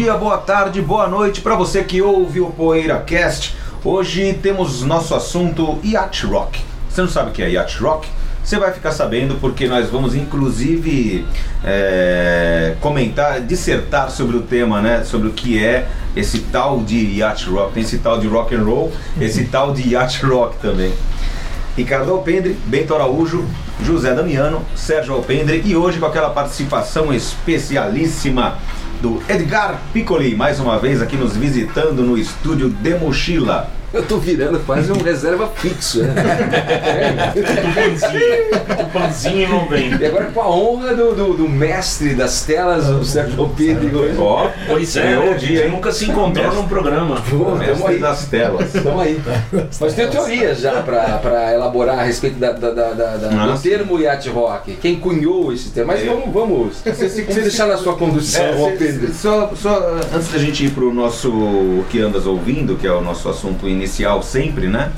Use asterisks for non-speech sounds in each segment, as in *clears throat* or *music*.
Dia, boa tarde, boa noite para você que ouve o PoeiraCast. Hoje temos nosso assunto Yacht Rock. Você não sabe o que é Yacht Rock? Você vai ficar sabendo porque nós vamos inclusive é, comentar, dissertar sobre o tema, né? Sobre o que é esse tal de Yacht Rock. Tem esse tal de rock and roll, esse tal de Yacht Rock também. Ricardo Alpendre, Bento Araújo, José Damiano, Sérgio Alpendre e hoje com aquela participação especialíssima do Edgar Piccoli, mais uma vez aqui nos visitando no estúdio de Mochila. Eu tô virando quase um reserva fixo, né? Tupanzinho não vem. E agora com a honra do, do, do mestre das telas, o Sérgio Pedro. Ó, Pois é, a gente dia, nunca se encontrou num programa. Pô, tamo mestre aí. das telas. Tamo aí. Mas tem teorias já pra, pra elaborar a respeito da, da, da, da- do termo yacht rock. Quem cunhou esse termo? Mas Eu- vamos, vamos. Vamos deixar na sua condução, É, cê- Pedro. cê- só, só antes da gente ir pro nosso O que andas ouvindo, que é o nosso assunto inicial sempre, né?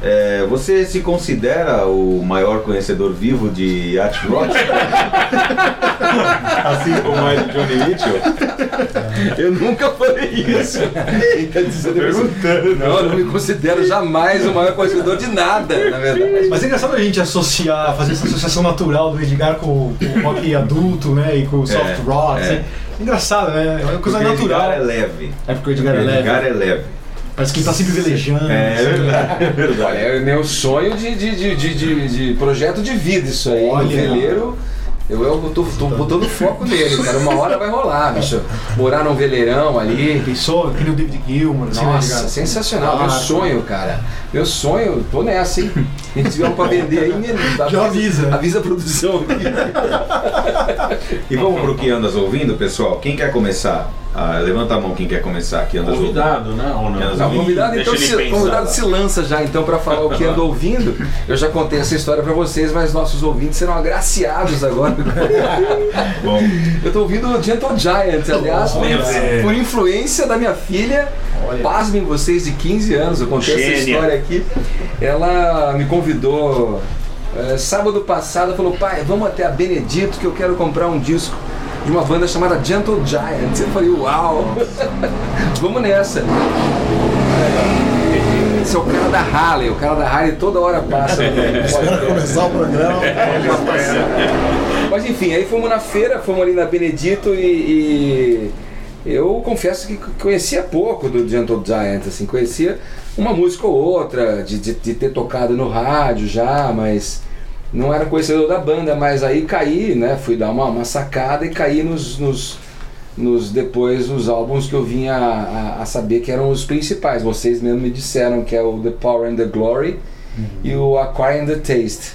É, você se considera o maior conhecedor vivo de yacht rock? *laughs* assim como é de Johnny Mitchell? Eu nunca falei isso. Dizer, Perguntando. Não, eu não me considero jamais o maior conhecedor de nada, na verdade. Mas é engraçado a gente associar, fazer essa associação natural do Edgar com, com o rock adulto, né? E com o soft rock. é. assim. Engraçado, né? É uma coisa Porque natural. Edgar é leve. É porque o Edgar é leve. Edgar é leve. Parece que ele tá sempre velejando. É assim. verdade, é verdade. Olha, é meu sonho de, de, de, de, de- de projeto de vida isso aí. Olha. Veleiro, eu, eu tô, tô botando foco nele, cara. Uma hora vai rolar, bicho. Morar num veleirão ali. Pensou que nem o David Gilmour, assim, né, Nossa, Edgar? sensacional. Meu sonho, cara. Meu sonho, tô nessa, hein? A gente tiver um pra vender aí, né? Já avisa. Avisa a produção. E vamos pro que andas ouvindo, pessoal? Quem quer começar? Ah, levanta a mão quem quer começar aqui ouvindo. Convidado, né? Ou não? Tá, O convidado, então, se, convidado lá. se lança já então para falar o que anda ouvindo. Eu já contei essa história para vocês, mas nossos ouvintes serão agraciados agora. *laughs* Bom, Eu tô ouvindo o Gentle Giant, aliás, por, Olha. por influência da minha filha. Olha. Pasmem vocês de 15 anos, eu contei essa Gênia. história aqui. Ela me convidou eh, sábado passado, falou: pai, vamos até a Benedito que eu quero comprar um disco de uma banda chamada Gentle Giant. Eu falei: uau, *laughs* vamos nessa. Esse é o cara da Harley, o cara da Harley toda hora passa. *laughs* podcast. começar o programa. Mas enfim, aí fomos na feira, fomos ali na Benedito e, e eu confesso que conhecia pouco do Gentle Giant, assim, conhecia uma música ou outra, de, de, de ter tocado no rádio já, mas não era conhecedor da banda, mas aí caí, né? Fui dar uma, uma sacada e caí nos, nos, nos depois nos álbuns que eu vinha a, a- a saber que eram os principais. Vocês mesmo me disseram que é o The Power and the Glory e o Acquire and the Taste.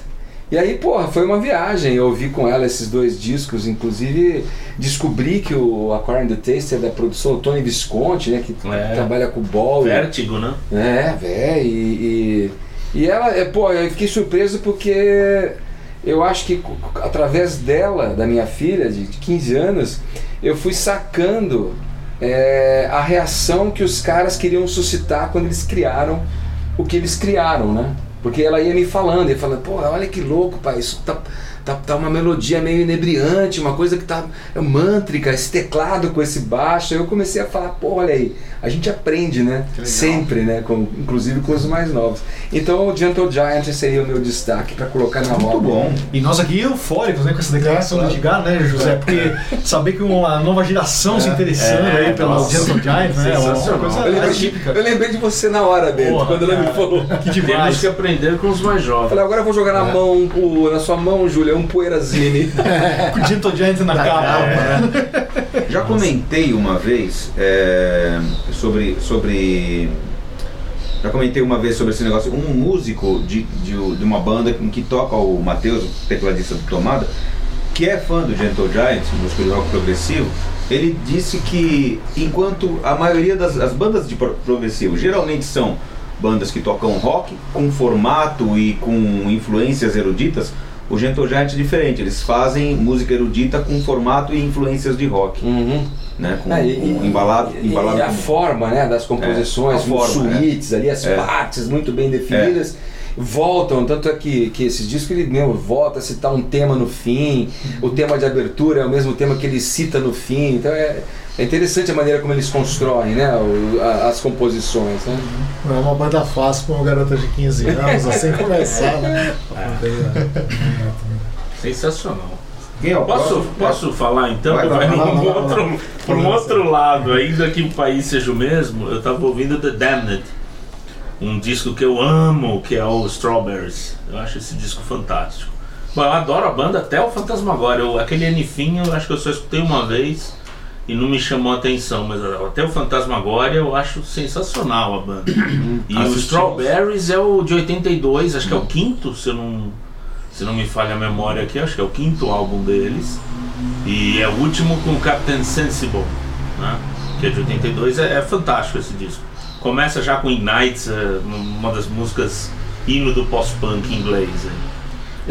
E aí, porra, foi uma viagem. Eu ouvi com ela esses dois discos, inclusive descobri que o and the Taste é da produção Tony Visconti, né? Que É. trabalha com o Ball. Vértigo, né? É, velho, e, e, e ela, é, pô, eu fiquei surpreso porque eu acho que através dela, da minha filha de de 15 anos, eu fui sacando é, a reação que os caras queriam suscitar quando eles criaram o que eles criaram, né? Porque ela ia me falando, e falando, pô, olha que louco, pai, isso tá, tá, tá uma melodia meio inebriante, uma coisa que tá é mântrica, esse teclado com esse baixo. Aí eu comecei a falar, pô, olha aí, a gente aprende, né? Sempre, né? Com, inclusive com os mais novos. Então o Gentle Giant seria o meu destaque para colocar na muito bom. E nós aqui eufóricos né, com essa declaração do Edgar, né, José? Porque saber que uma nova geração se interessando é, aí pelo nossa. Gentle Giant, né? É uma coisa Eu lembrei, atípica. eu lembrei de você na hora, Bento, Porra, quando ela me falou. Que Temos demais. que aprender com os mais Eu jovens. falei, agora eu vou jogar na mão, o- na sua mão, Júlia, um poeirazine. *laughs* Com o Gentle Giant na capa. né? Já comentei uma vez é, sobre, sobre. Já comentei uma vez sobre esse negócio. Um músico de, de, de uma banda em que toca o Matheus, o tecladista do Tomada, que é fã do Gentle Giant, música de rock progressivo, ele disse que enquanto a maioria das as bandas de pro- progressivo geralmente são bandas que tocam rock com formato e com influências eruditas, o Gentle Giant é diferente. Eles fazem música erudita com formato e influências de rock, Uhum. né? Com, Ah, e- com embalado, e- embalado e a forma né, das composições, É, a os forma, suítes ali, as É. partes muito bem definidas. Voltam, tanto é que, que esses discos ele mesmo volta a citar um tema no fim, o tema de abertura é o mesmo tema que ele cita no fim, então é, é interessante a maneira como eles constroem né, o- a- as composições. Né? Não é uma banda fácil para uma garota de 15 anos, assim *laughs* começar, né? Sensacional. É o Posso, próximo? posso falar então? Vai, Vai, vai, vai, um vai, outro, vai. por um outro lado, ainda que o país seja o mesmo, eu tava ouvindo The Damned, um disco que eu amo, que é o Strawberries. Eu acho esse disco fantástico. Bom, eu adoro a banda até o Fantasmagória. Eu, aquele Anifinho, eu acho que eu só escutei uma vez e não me chamou a atenção, mas até o Fantasmagória eu acho sensacional a banda. *clears throat* E o Assistimos. Strawberries é o de 82, acho que é o quinto, se eu não, se não me falha a memória aqui, acho que é o quinto álbum deles. E é o último com Captain Sensible, né? que é de 82, é, é fantástico esse disco. Começa já com Ignites, é, uma das músicas hino do pós-punk inglês. é.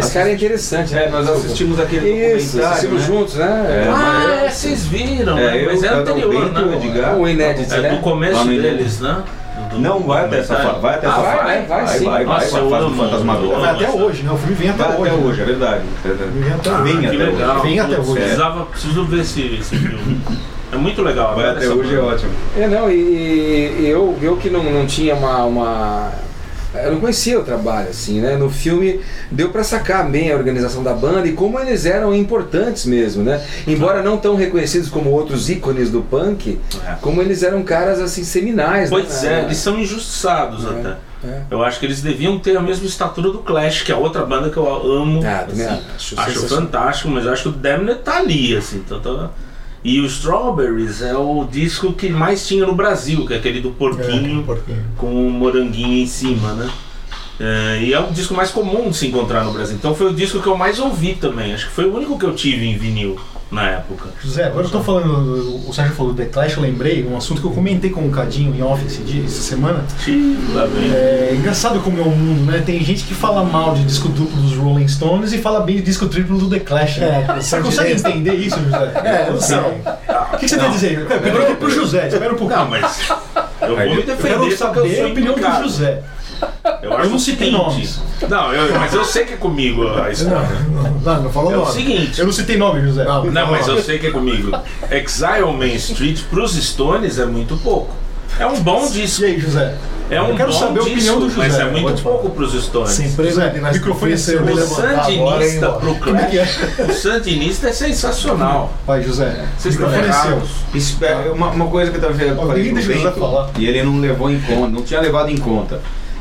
Esse cara é interessante. né? É, nós assistimos aquele Isso, documentário, assistimos né? juntos, né? É, Ah, é, vocês viram, É, né? eu, mas é anterior, Bento, né? Edgar. O inédito, É né? do começo deles, né? Do- Não vai até essa fase, vai até Ah, essa vai, fase. vai, vai, vai, vai, vai, Nossa, vai, amo, Fantasmagoria. eu Vai até hoje, né? O filme vem até Vai hoje. até né? hoje, é verdade. Vem até Ah, hoje. Vem até legal. Vem até hoje. Precisava, preciso ver esse, esse filme. É muito legal. Vai adoro até hoje é banda. ótimo. É, não, e, e eu, eu que não, não tinha uma, uma- Eu não conhecia o trabalho, assim, né? No filme deu pra sacar bem a organização da banda e como eles eram importantes mesmo, né? Embora não tão reconhecidos como outros ícones do punk, É. como eles eram caras, assim, seminais, Pois né? é, eles são injustiçados É, até. é. Eu acho que eles deviam ter a mesma estatura do Clash, que é outra banda que eu amo. Ah, também assim. acho acho fantástico, mas acho que o Damned tá ali, assim. Então tá- E o Strawberries é o disco que mais tinha no Brasil, que é aquele do porquinho É, porquinho. com o moranguinho em cima, né? É, e é o disco mais comum de se encontrar no Brasil. Então foi o disco que eu mais ouvi também. Acho que foi o único que eu tive em vinil na época. José, agora eu tô falando, o Sérgio falou do The Clash, eu lembrei um assunto que eu comentei com o Cadinho em off esse dia, essa semana. Xiii, lá vem. É engraçado como é o mundo, né? Tem gente que fala mal de disco duplo dos Rolling Stones e fala bem de disco triplo do The Clash. né? É, Você consegue entender isso, José? É, eu sei. O que, que você tem a dizer? Eu perguntei pro José, espera um pouquinho. Não, mas eu vou me eu defender quero eu saber sou a opinião do. José. Eu, acho não o citei nomes. Não, eu- mas eu sei que é comigo a história. Não, não, não falou É o nome. seguinte. Eu não citei nome, José. Não, Não, mas eu sei que é comigo. Exile on Main Street pros Stones é muito pouco. É um bom disco. E aí, José? É um eu quero bom saber a disco, opinião do José. mas é muito pouco pros Stones. Sem emprego José, o microfone é seu. me O levantar agora pro Como é que Clash. é? O Sandinista é sensacional. Vai, José. Vocês o estão é errados. Espera, uma, uma coisa que eu tava falando Alguém pro deixa o José Bento, falar. e ele não levou em conta, não tinha levado em conta.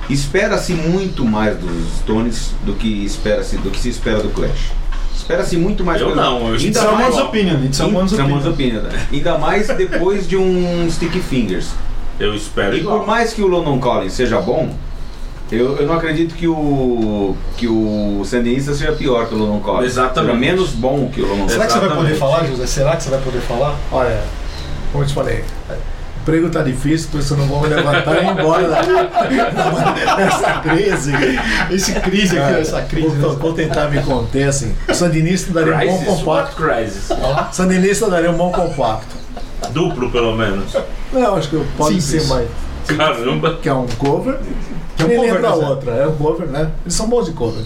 Espera-se muito mais dos Stones do que espera-se do que se espera do Clash. Espera-se muito mais Eu coisa. não, eu Ainda mais- opinion. It's someone's opinion. opinion, né? Ainda mais depois de um Sticky Fingers. Eu espero E igual. por mais que o London Collins seja bom, eu, eu não acredito que o que o Sandinista seja pior que o London Collins. Exatamente. Seja menos bom que o London Será Collins. que você vai poder falar, José? Será que você vai poder falar? Olha, como eu te falei, emprego tá difícil, por isso eu não vou me levantar e ir embora *laughs* da- dessa crise. Esse crise aqui, essa crise. Vou, vou tentar me conter assim. O Sandinista daria um Crisis, bom what compacto. Sandinista daria um bom compacto. Duplo, pelo menos. Não, acho que pode Simples. ser mais. Caramba. Que é um cover. Que é um cover, lembra a José. outra, é um cover, né? Eles são bons de cover.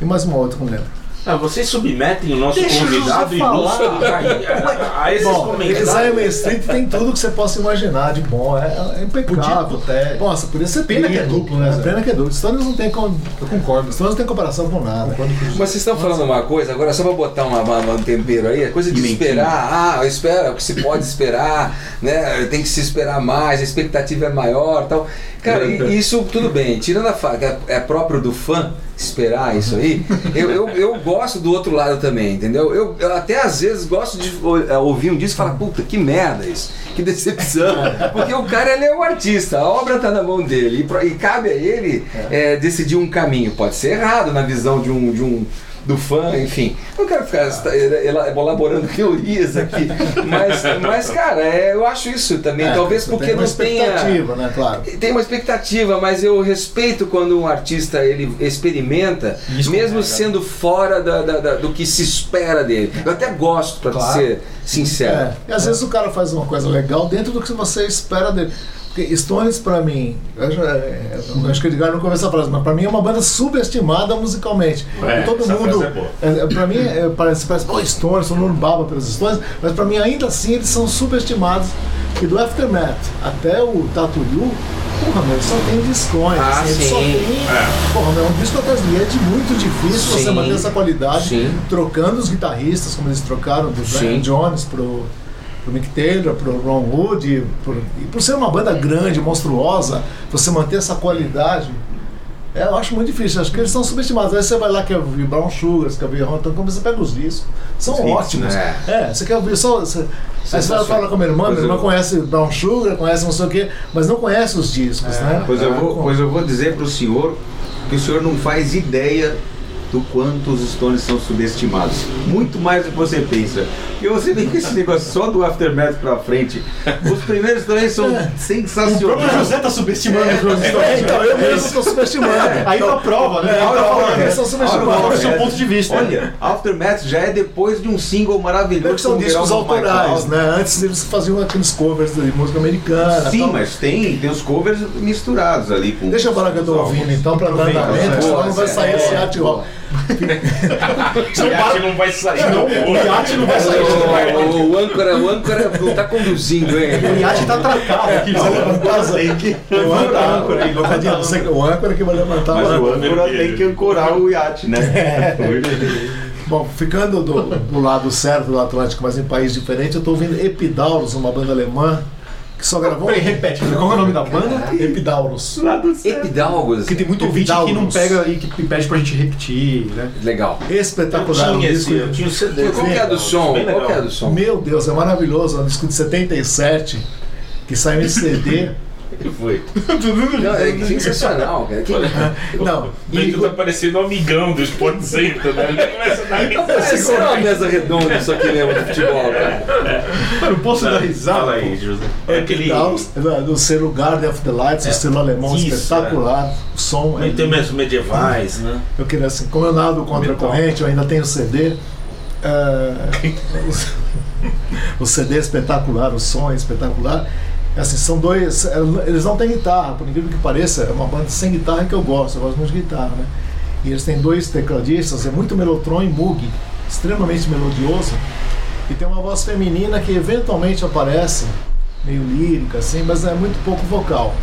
E mais uma outra não lembro. Ah, vocês submetem o nosso Deixa convidado ilustre a, a, a esses Bom, comentários. Main Street tem tudo que você possa imaginar de bom. É, é impecável. Podia- é. Nossa, podia ser Pena que é duplo, né, Zé? Pena que é duplo. Stones não tem como. Eu concordo. Stones não tem comparação com nada. Mas vocês estão falando uma coisa, agora só pra botar uma, uma- um tempero aí, a coisa de Pimentinha. esperar, ah, espera o que se pode esperar, né? Tem que se esperar mais, a expectativa é maior tal. Cara, e- isso tudo bem, tirando a é- é próprio do fã esperar isso aí, eu, eu, eu gosto do outro lado também, entendeu? Eu, eu até às vezes gosto de é, ouvir um disco e falar, puta, que merda isso, que decepção. Porque o cara ele é o artista, a obra tá na mão dele e, e cabe a ele é, decidir um caminho. Pode ser errado na visão de um, de um, do fã, enfim. Não quero ficar elaborando *laughs* teorias aqui, mas, mas cara, é, eu acho isso também. É, Talvez porque tem uma não tenha. expectativa, né? Claro. Tem uma expectativa, mas eu respeito quando um artista ele experimenta, Isso mesmo é, sendo fora da- da- da- do que se espera dele. Eu até gosto, pra Claro. ser sincero. É, e às vezes o cara faz uma coisa legal dentro do que você espera dele. Porque Stones, pra mim, eu, já- é, eu acho que o Edgar não conversa a frase, mas pra mim é uma banda subestimada musicalmente. É, todo essa mundo. é boa. é, é, pra mim, é, parece, parece, pô, Stones, todo mundo baba pelos Stones, mas pra mim ainda assim eles são subestimados. E do Aftermath até o Tattoo You, porra, meu, só tem discões. Ah, assim, eles só sim. tem. Porra, meu, um disco atrás do. É de muito difícil você Sim. manter essa qualidade Sim. trocando os guitarristas, como eles trocaram do Sim. Brian Jones pro, pro Mick Taylor, pro Ron Wood, e por, e por ser uma banda grande, monstruosa, você manter essa qualidade, é, eu acho muito difícil. Acho que eles são subestimados. Aí você vai lá, quer ouvir Brown Sugar, você quer ouvir Ron como você pega os discos. São ótimos. né? É, você quer ouvir só. Você, aí você vai falar com a minha irmã, Pois minha irmã eu- conhece Brown Sugar, conhece não sei o quê, mas não conhece os discos, né? Pois eu, vou, Ah, pois eu vou dizer pro senhor que o senhor não faz ideia do quanto os Stones são subestimados. Muito mais do que você pensa. Porque você vem com esse negócio só do Aftermath pra frente. Os primeiros também são O próprio sensacionais. José tá subestimando os Rolling É, Stones. então eu mesmo estou subestimando. Aí pra prova, né? Olha, olha, prova. eles são subestimados. é o seu ponto de vista? Olha, Aftermath já é depois de um single maravilhoso. Porque são discos autorais, né? Antes eles faziam aqueles covers de música americana. Sim, mas tem, tem os covers misturados ali com. Deixa eu falar que eu tô ouvindo então pra dar andamento, é. senão não vai sair esse rock. O iate não vai sair, não. O iate não vai sair. O, o âncora, o âncora não tá conduzindo, hein? O iate tá atracado aqui. Vai levantar as aí. O âncora, levanta o âncora que vai levantar Mas o o âncora. âncora tem que ancorar o iate, né? Bom, ficando do, do lado certo do Atlântico, mas em país diferente, eu tô ouvindo Epidaurus, uma banda alemã que só gravou. Peraí, repete. Qual é o nome da banda? Epidaurus. Epidalgos. Porque tem muito ouvinte que não pega e que pede pra gente repetir, né? Legal. Eu Espetacular. um tinha disco. esse, eu tinha o CD. Qual que é a do som? Qual que é do som? Meu Deus, é maravilhoso. É um disco de 77 que saiu em CD. Que foi? *laughs* Não, é sensacional, cara. Que- Não, Bem e, tá parecendo um amigão do Sport Center, né? Ele começa a dar Parece uma mesa redonda isso aqui mesmo de futebol, cara. Mano, posso dar risada? Fala aí, José. É aquele. Do selo Guardian of the Lights, o selo alemão espetacular. O som é Tem mesmo medievais, né? Eu queria assim, como eu nado contra a corrente, eu ainda tenho CD. o, *laughs* o CD é espetacular, o som é espetacular. Assim, são dois. eh, Eles não têm guitarra, por incrível que pareça, é uma banda sem guitarra que eu gosto, eu gosto muito de guitarra, né? E eles têm dois tecladistas, é muito Melotron e Moog, extremamente melodioso. E tem uma voz feminina que eventualmente aparece, meio lírica, assim, mas é muito pouco vocal.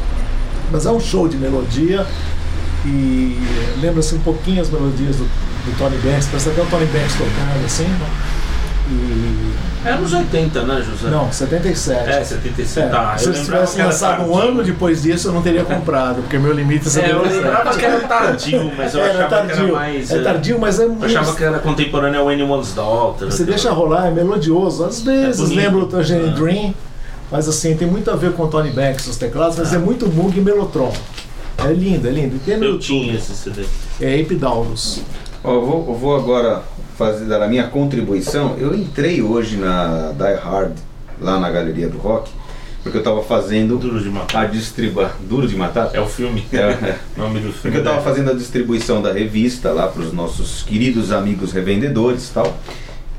Mas é um show de melodia e lembra-se um pouquinho as melodias do, do Tony Banks, parece até o Tony Banks tocando assim, né? E. É anos 80, né, José? Não, 77. É, 77. É, tá, se eu lembrava tivesse lançado um ano depois disso, eu não teria comprado, porque meu limite é É, eu 77. lembrava que era tardio, mas eu É, achava tardio. que era mais. é eh, tardio, mas é Eu muito. achava que era contemporâneo ao Anyone's Daughter. Você deixa rolar, é melodioso. Às vezes bonito. lembra o Tangerine É. Dream, mas assim, tem muito a ver com o Tony Banks, os teclados, mas é muito Moog e Melotron. É lindo, é lindo. E tem Eu tinha esse CD. É Epidaurus. Ó, eu, vou, eu vou agora fazer dar a minha contribuição. Eu entrei hoje na Die Hard, lá na Galeria do Rock, porque eu tava fazendo Duro de a matar. distribuição. Duro de matar? É o filme. É, é. *laughs* O nome do filme. Porque eu tava é. fazendo a distribuição da revista lá para os nossos queridos amigos revendedores e tal.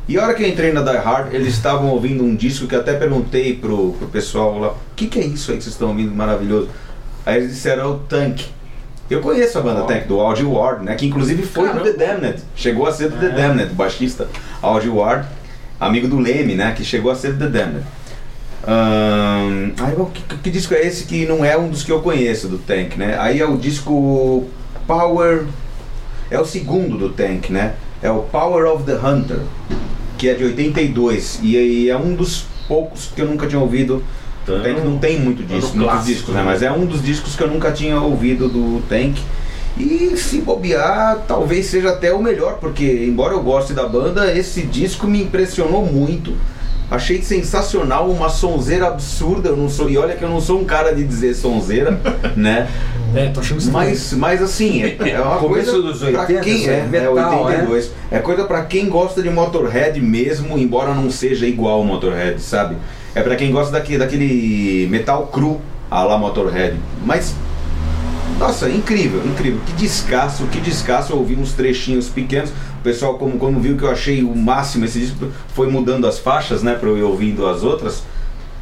E a hora que eu entrei na Die Hard, eles estavam ouvindo um disco que até perguntei pro, pro pessoal lá: o que, que é isso aí que vocês estão ouvindo maravilhoso? Aí eles disseram: é o Tank. Eu conheço a banda Ó. Tank, do Audi Ward, né? Que inclusive foi do The Damned. Chegou a ser do The Damned, o baixista Audi Ward, amigo do Leme, né? Que chegou a ser do The Damned. Ahn, aí que, que disco é esse que não é um dos que eu conheço do Tank, né? Aí é o disco Power. É o segundo do Tank, né? É o Power of the Hunter, que é de 82. E aí é um dos poucos que eu nunca tinha ouvido. O Tank não tem muito disco, muitos clássico, discos, né? né? Mas é um dos discos que eu nunca tinha ouvido do Tank. E se bobear, talvez seja até o melhor, porque embora eu goste da banda, esse disco me impressionou muito. Achei sensacional, uma sonzeira absurda. Eu não sou, e olha que eu não sou um cara de dizer sonzeira, *laughs* né? É, tô achando estranho. Mas, mas assim, é, é uma coisa dos pra 80, quem isso é, é é metal, 82. É coisa pra quem gosta de Motorhead mesmo, embora não seja igual ao Motorhead, sabe? É pra quem gosta daquele, daquele metal cru a la Motorhead. Mas nossa, incrível, incrível. Que descasso, que descasso. Eu ouvi uns trechinhos pequenos. O pessoal, como, como viu que eu achei o máximo esse disco, foi mudando as faixas, né, pra eu ir ouvindo as outras.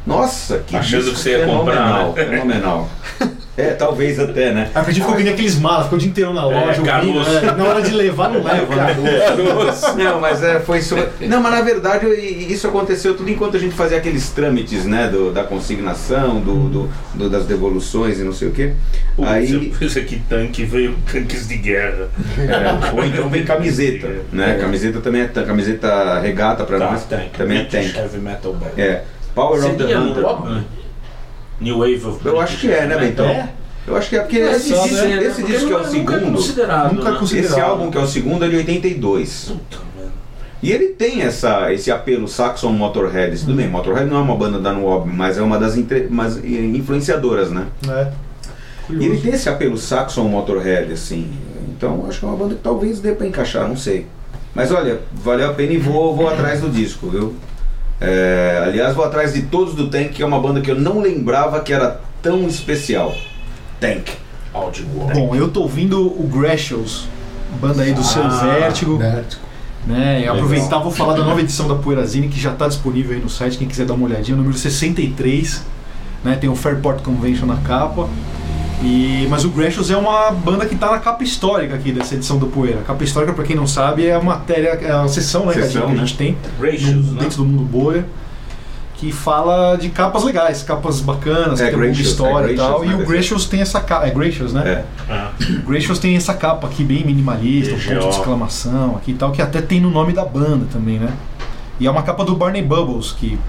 Nossa, que Achando que você ia fenomenal, comprar, né? fenomenal. *laughs* É, talvez até, né? Aí a gente ficou que nem aqueles malas, ficou o dia inteiro na loja, ouvindo, caroço. né? Na hora de levar, não leva, né? Não, mas é, foi isso. Não, mas na verdade isso aconteceu tudo enquanto a gente fazia aqueles trâmites, né? Do, da consignação, do, do- do- das devoluções e não sei o quê. Putz, Aí. fiz aqui tanque, veio tanques de guerra. É, ou então vem camiseta, né? Camiseta também é tan- camiseta regata pra nós. Também é tank. Heavy Metal Band. É. Power of the Seria Hunter. no New Wave of Eu acho que é, né, Bentão? É? Eu acho que é porque É, esse, difícil, disco- né? esse disco que é o nunca- nunca segundo. considerado, Nunca né? considerado. Esse álbum que é o segundo é de 82. Puta, mano. E ele tem essa, esse apelo Saxon Motorhead. Tudo bem, Motorhead não é uma banda da Nuob, mas é uma das entre- mas, influenciadoras, né? É. E ele tem esse apelo Saxon Motorhead, assim. Então acho que é uma banda que talvez dê pra encaixar, não sei. Mas olha, valeu a pena e vou, vou atrás do disco, viu? É, aliás, vou atrás de todos do Tank, que é uma banda que eu não lembrava que era tão especial. Tank. Audi War. Bom, eu tô ouvindo o Greshels, banda aí do seu Vértigo. Vértigo. Né? E aproveitar, vou falar da nova edição da Poeirazine, que já está disponível aí no site, quem quiser dar uma olhadinha, número 63. Né? Tem o Fairport Convention na capa. E, mas o Greshels é uma banda que está na capa histórica aqui dessa edição do Poeira. A capa histórica, para quem não sabe, é a matéria, é a sessão, né, Sessão, que a né? gente tem Ratios, no- né? dentro do mundo Boia, que fala de capas legais, capas bacanas, É, que tem muita Gracious, história é e tal. Gracious, E né, o Greshels tem essa capa. É Gracious, né? É. Ah, O Gracious tem essa capa aqui bem minimalista, um ponto de exclamação aqui e tal, que até tem no nome da banda também, né? E é uma capa do Barney Bubbles, que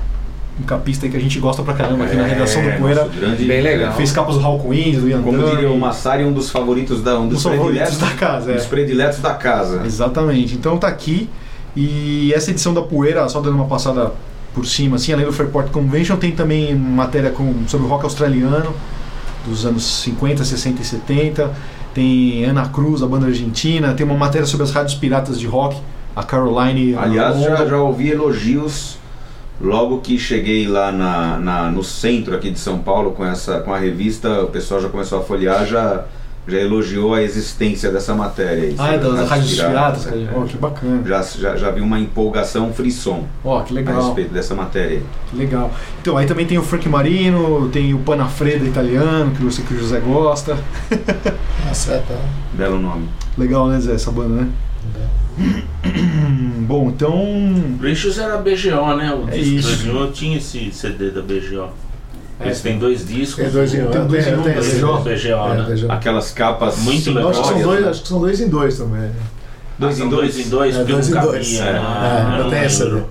um capista que a gente gosta pra caramba aqui na redação do É, Poeira. grande- Bem legal. Fez capas do Hawkwind, do Ian Como diria o Massari, um dos favoritos da um dos Dos favoritos prediletos da casa, é. Dos prediletos da casa. Exatamente. Então tá aqui. E essa edição da Poeira, só dando uma passada por cima, assim, além do Fairport Convention, tem também matéria com, sobre o rock australiano dos anos 50, 60 e 70. Tem Ana Cruz, a banda argentina. Tem uma matéria sobre as rádios piratas de rock, a Caroline. Aliás, já, já ouvi elogios logo que cheguei lá na, na- no centro aqui de São Paulo com essa com a revista, o pessoal já começou a folhear, já, já elogiou a existência dessa matéria aí. Ah, é das as rádios piratas, é, cara. é. Ó, que bacana. já, já, já vi uma empolgação, frisson Ó, que a legal. respeito dessa matéria aí. Que legal. Então, aí também tem o Frank Marino, tem o Panafreda italiano, que você que o José gosta. *laughs* Nossa, é, tá. Belo nome. Legal, né, Zé, essa banda, né? *clears throat* Bom, então. Ratios era BGO, né? O É disco Junior tinha esse CD da BGO. É, Eles têm dois discos. Tem dois em um. Tem dois em um, tem dois esse em BGO. BGO, É, né? Aquelas capas Muito Eu legal. acho que são simplórias, dois, né? acho que são dois em dois também. Dois Ah, em dois? dois em dois, É, dois em dois. É, né? tenho essa.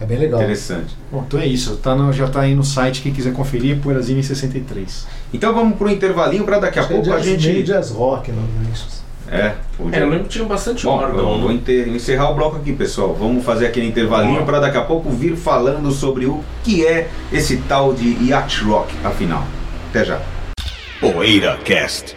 É bem legal. Interessante. Bom, então é isso. Tá no- já tá aí no site, quem quiser conferir, Poeirazine 63. Então vamos pro intervalinho para daqui a é pouco a jazz, meio gente. jazz rock, não é isso? É, o É, eu lembro que tinha bastante Bom, órgão. eu vou né? enter- encerrar o bloco aqui, pessoal. Vamos fazer aquele intervalinho para daqui a pouco vir falando sobre o que é esse tal de yacht rock, afinal. Até já. PoeiraCast.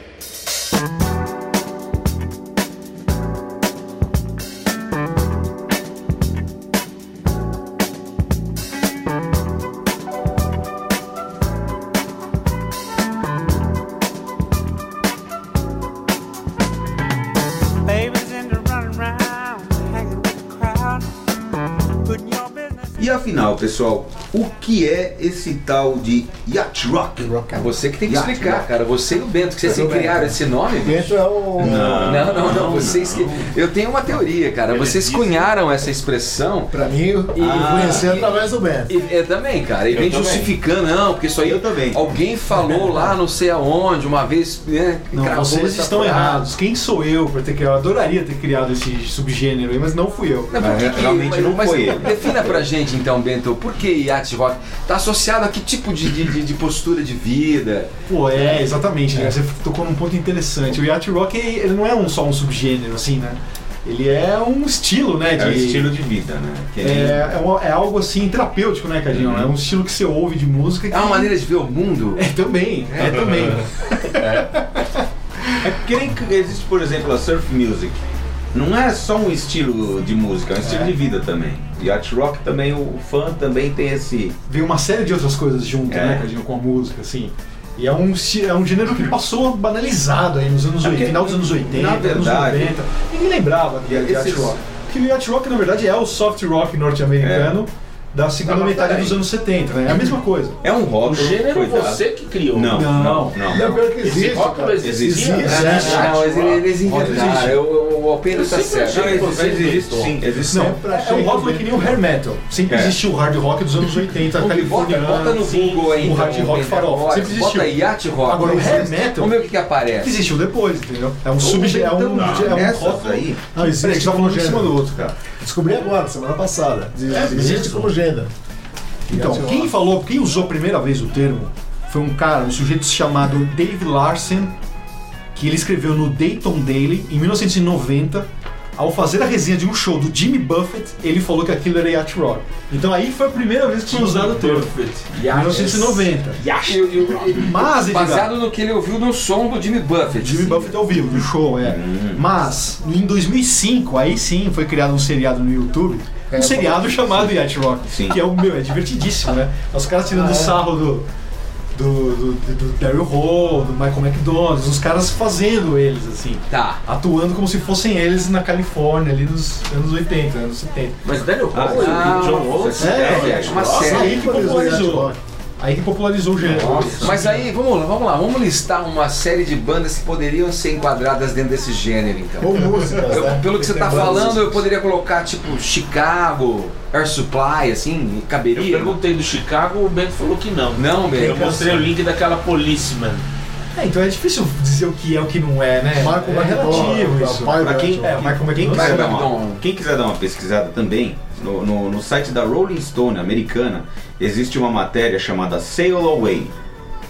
E afinal, pessoal, O que é esse tal de yacht rock? Rock É você que tem que Yacht explicar, rock. cara. Você e o Bento, que vocês Eu que criaram Bento. esse nome. bicho. Dentro é o. Não. Não, não, não. Vocês que. Eu tenho uma teoria, cara. Vocês cunharam essa expressão. Pra mim, eu Ah, e- através do Bento. E, eu também, cara. E Eu vem também. justificando, não, porque isso aí. Eu também. Alguém falou lá, não sei aonde, uma vez, né? Não, vocês estão frase. errados. Quem sou eu para ter criado? Eu adoraria ter criado esse subgênero aí, mas não fui eu. Não, por Mas que que- realmente mas- não mas foi ele. Defina pra gente então, Bento, por que yacht rock? Tá associado a que tipo de, de, de- de postura de vida? Pô, é, exatamente, né? Você tocou num ponto interessante. O yacht rock, ele não é um, só um subgênero, assim, né? Ele é um estilo, né? É o estilo de vida, né? Que É, é, um- é algo assim terapêutico, né, Cadinho? É um estilo que você ouve de música que. É uma maneira de ver o mundo? É também, é também. *laughs* É *laughs* porque nem existe, por exemplo, a surf music. Não é só um estilo de música, é um estilo de vida também. Yacht rock também, o fã também tem esse. Vem uma série de outras coisas junto, É. né, Cadinho, com a música, assim. E é um, é um gênero que passou banalizado aí nos anos É 80, porque, final dos anos 80, na anos verdade, 90. Ninguém lembrava de yacht rock. Porque o yacht rock, na verdade, é o soft rock norte-americano da segunda Não, mas metade dos anos 70, né? É a mesma coisa. É um O rótulo. gênero foi dado. você que criou. Não, Não. não, não. Não, que Esse existe. rótulo cara. existia? Existe, né? existe. Não, eles, eles inventaram. Existe. O Alpendo Eu tá sempre certo. Não, que existe, existe sim, existe Não, é um rótulo que- nem o hair metal. Sempre É. existiu o hard rock dos anos 80, *laughs* Bota, californiano. bota no Google aí. O hard então, rock Bento, farofa. Sempre existiu. Bota yacht rock. Agora o Existe. hair metal Vamos ver o que, que aparece. existiu depois, entendeu? É um subgênero. É um, é rótulo. aí. Não, existe Peraí, a gente tá falando um em cima do outro, cara. Descobri agora, semana passada. Existe, É como gênero. Então, quem falou, quem usou a primeira vez o termo foi um cara, um sujeito chamado Dave Larsen, que ele escreveu no Dayton Daily em 1990. Ao fazer a resenha de um show do Jimmy Buffett, ele falou que aquilo era yacht rock. Então aí foi a primeira vez que foi usado o termo. Em 1990. E- e- e- Mas, Edgar, Baseado no que ele ouviu no som do Jimmy Buffett. Jimmy assim. Buffett ao vivo, no show, é. Mas, em 2005, aí sim foi criado um seriado no YouTube. Um É, seriado chamado Yacht Rock. Sim. Que é o meu, é divertidíssimo, né? Os caras tirando Ah, é? sarro do. Do, do, do, do Daryl Hall, do Michael McDonald, os caras fazendo eles, assim, Tá. atuando como se fossem eles na Califórnia, ali nos anos 80, anos 70. Mas Daniel Ah, Hall e ah, o John uma Oates. série, é, uma nossa, série. aí que Popularizou. Aí que popularizou o gênero. Nossa. Mas aí, vamos lá, vamos lá, vamos listar uma série de bandas que poderiam ser enquadradas dentro desse gênero, então. Ou músicas, Eu- né? pelo que você tá bandas falando, eu poderia colocar tipo Chicago, Air Supply, assim, Eu caberia? perguntei do Chicago, o Bento falou que não. Não, Eu Bento. mostrei o link daquela Policeman. É, então é difícil dizer o que é o que não é, né? Michael é relativo McDonald, isso. Pra quem, É, quem, McDonald. quiser quem quiser dar uma pesquisada também, no, no, no site da Rolling Stone americana, existe uma matéria chamada Sail Away.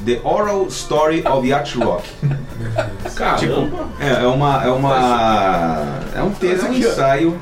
The Oral Story of Yacht Rock. *laughs* Caramba. Tipo, é, é uma. É uma. É um texto, é um ensaio.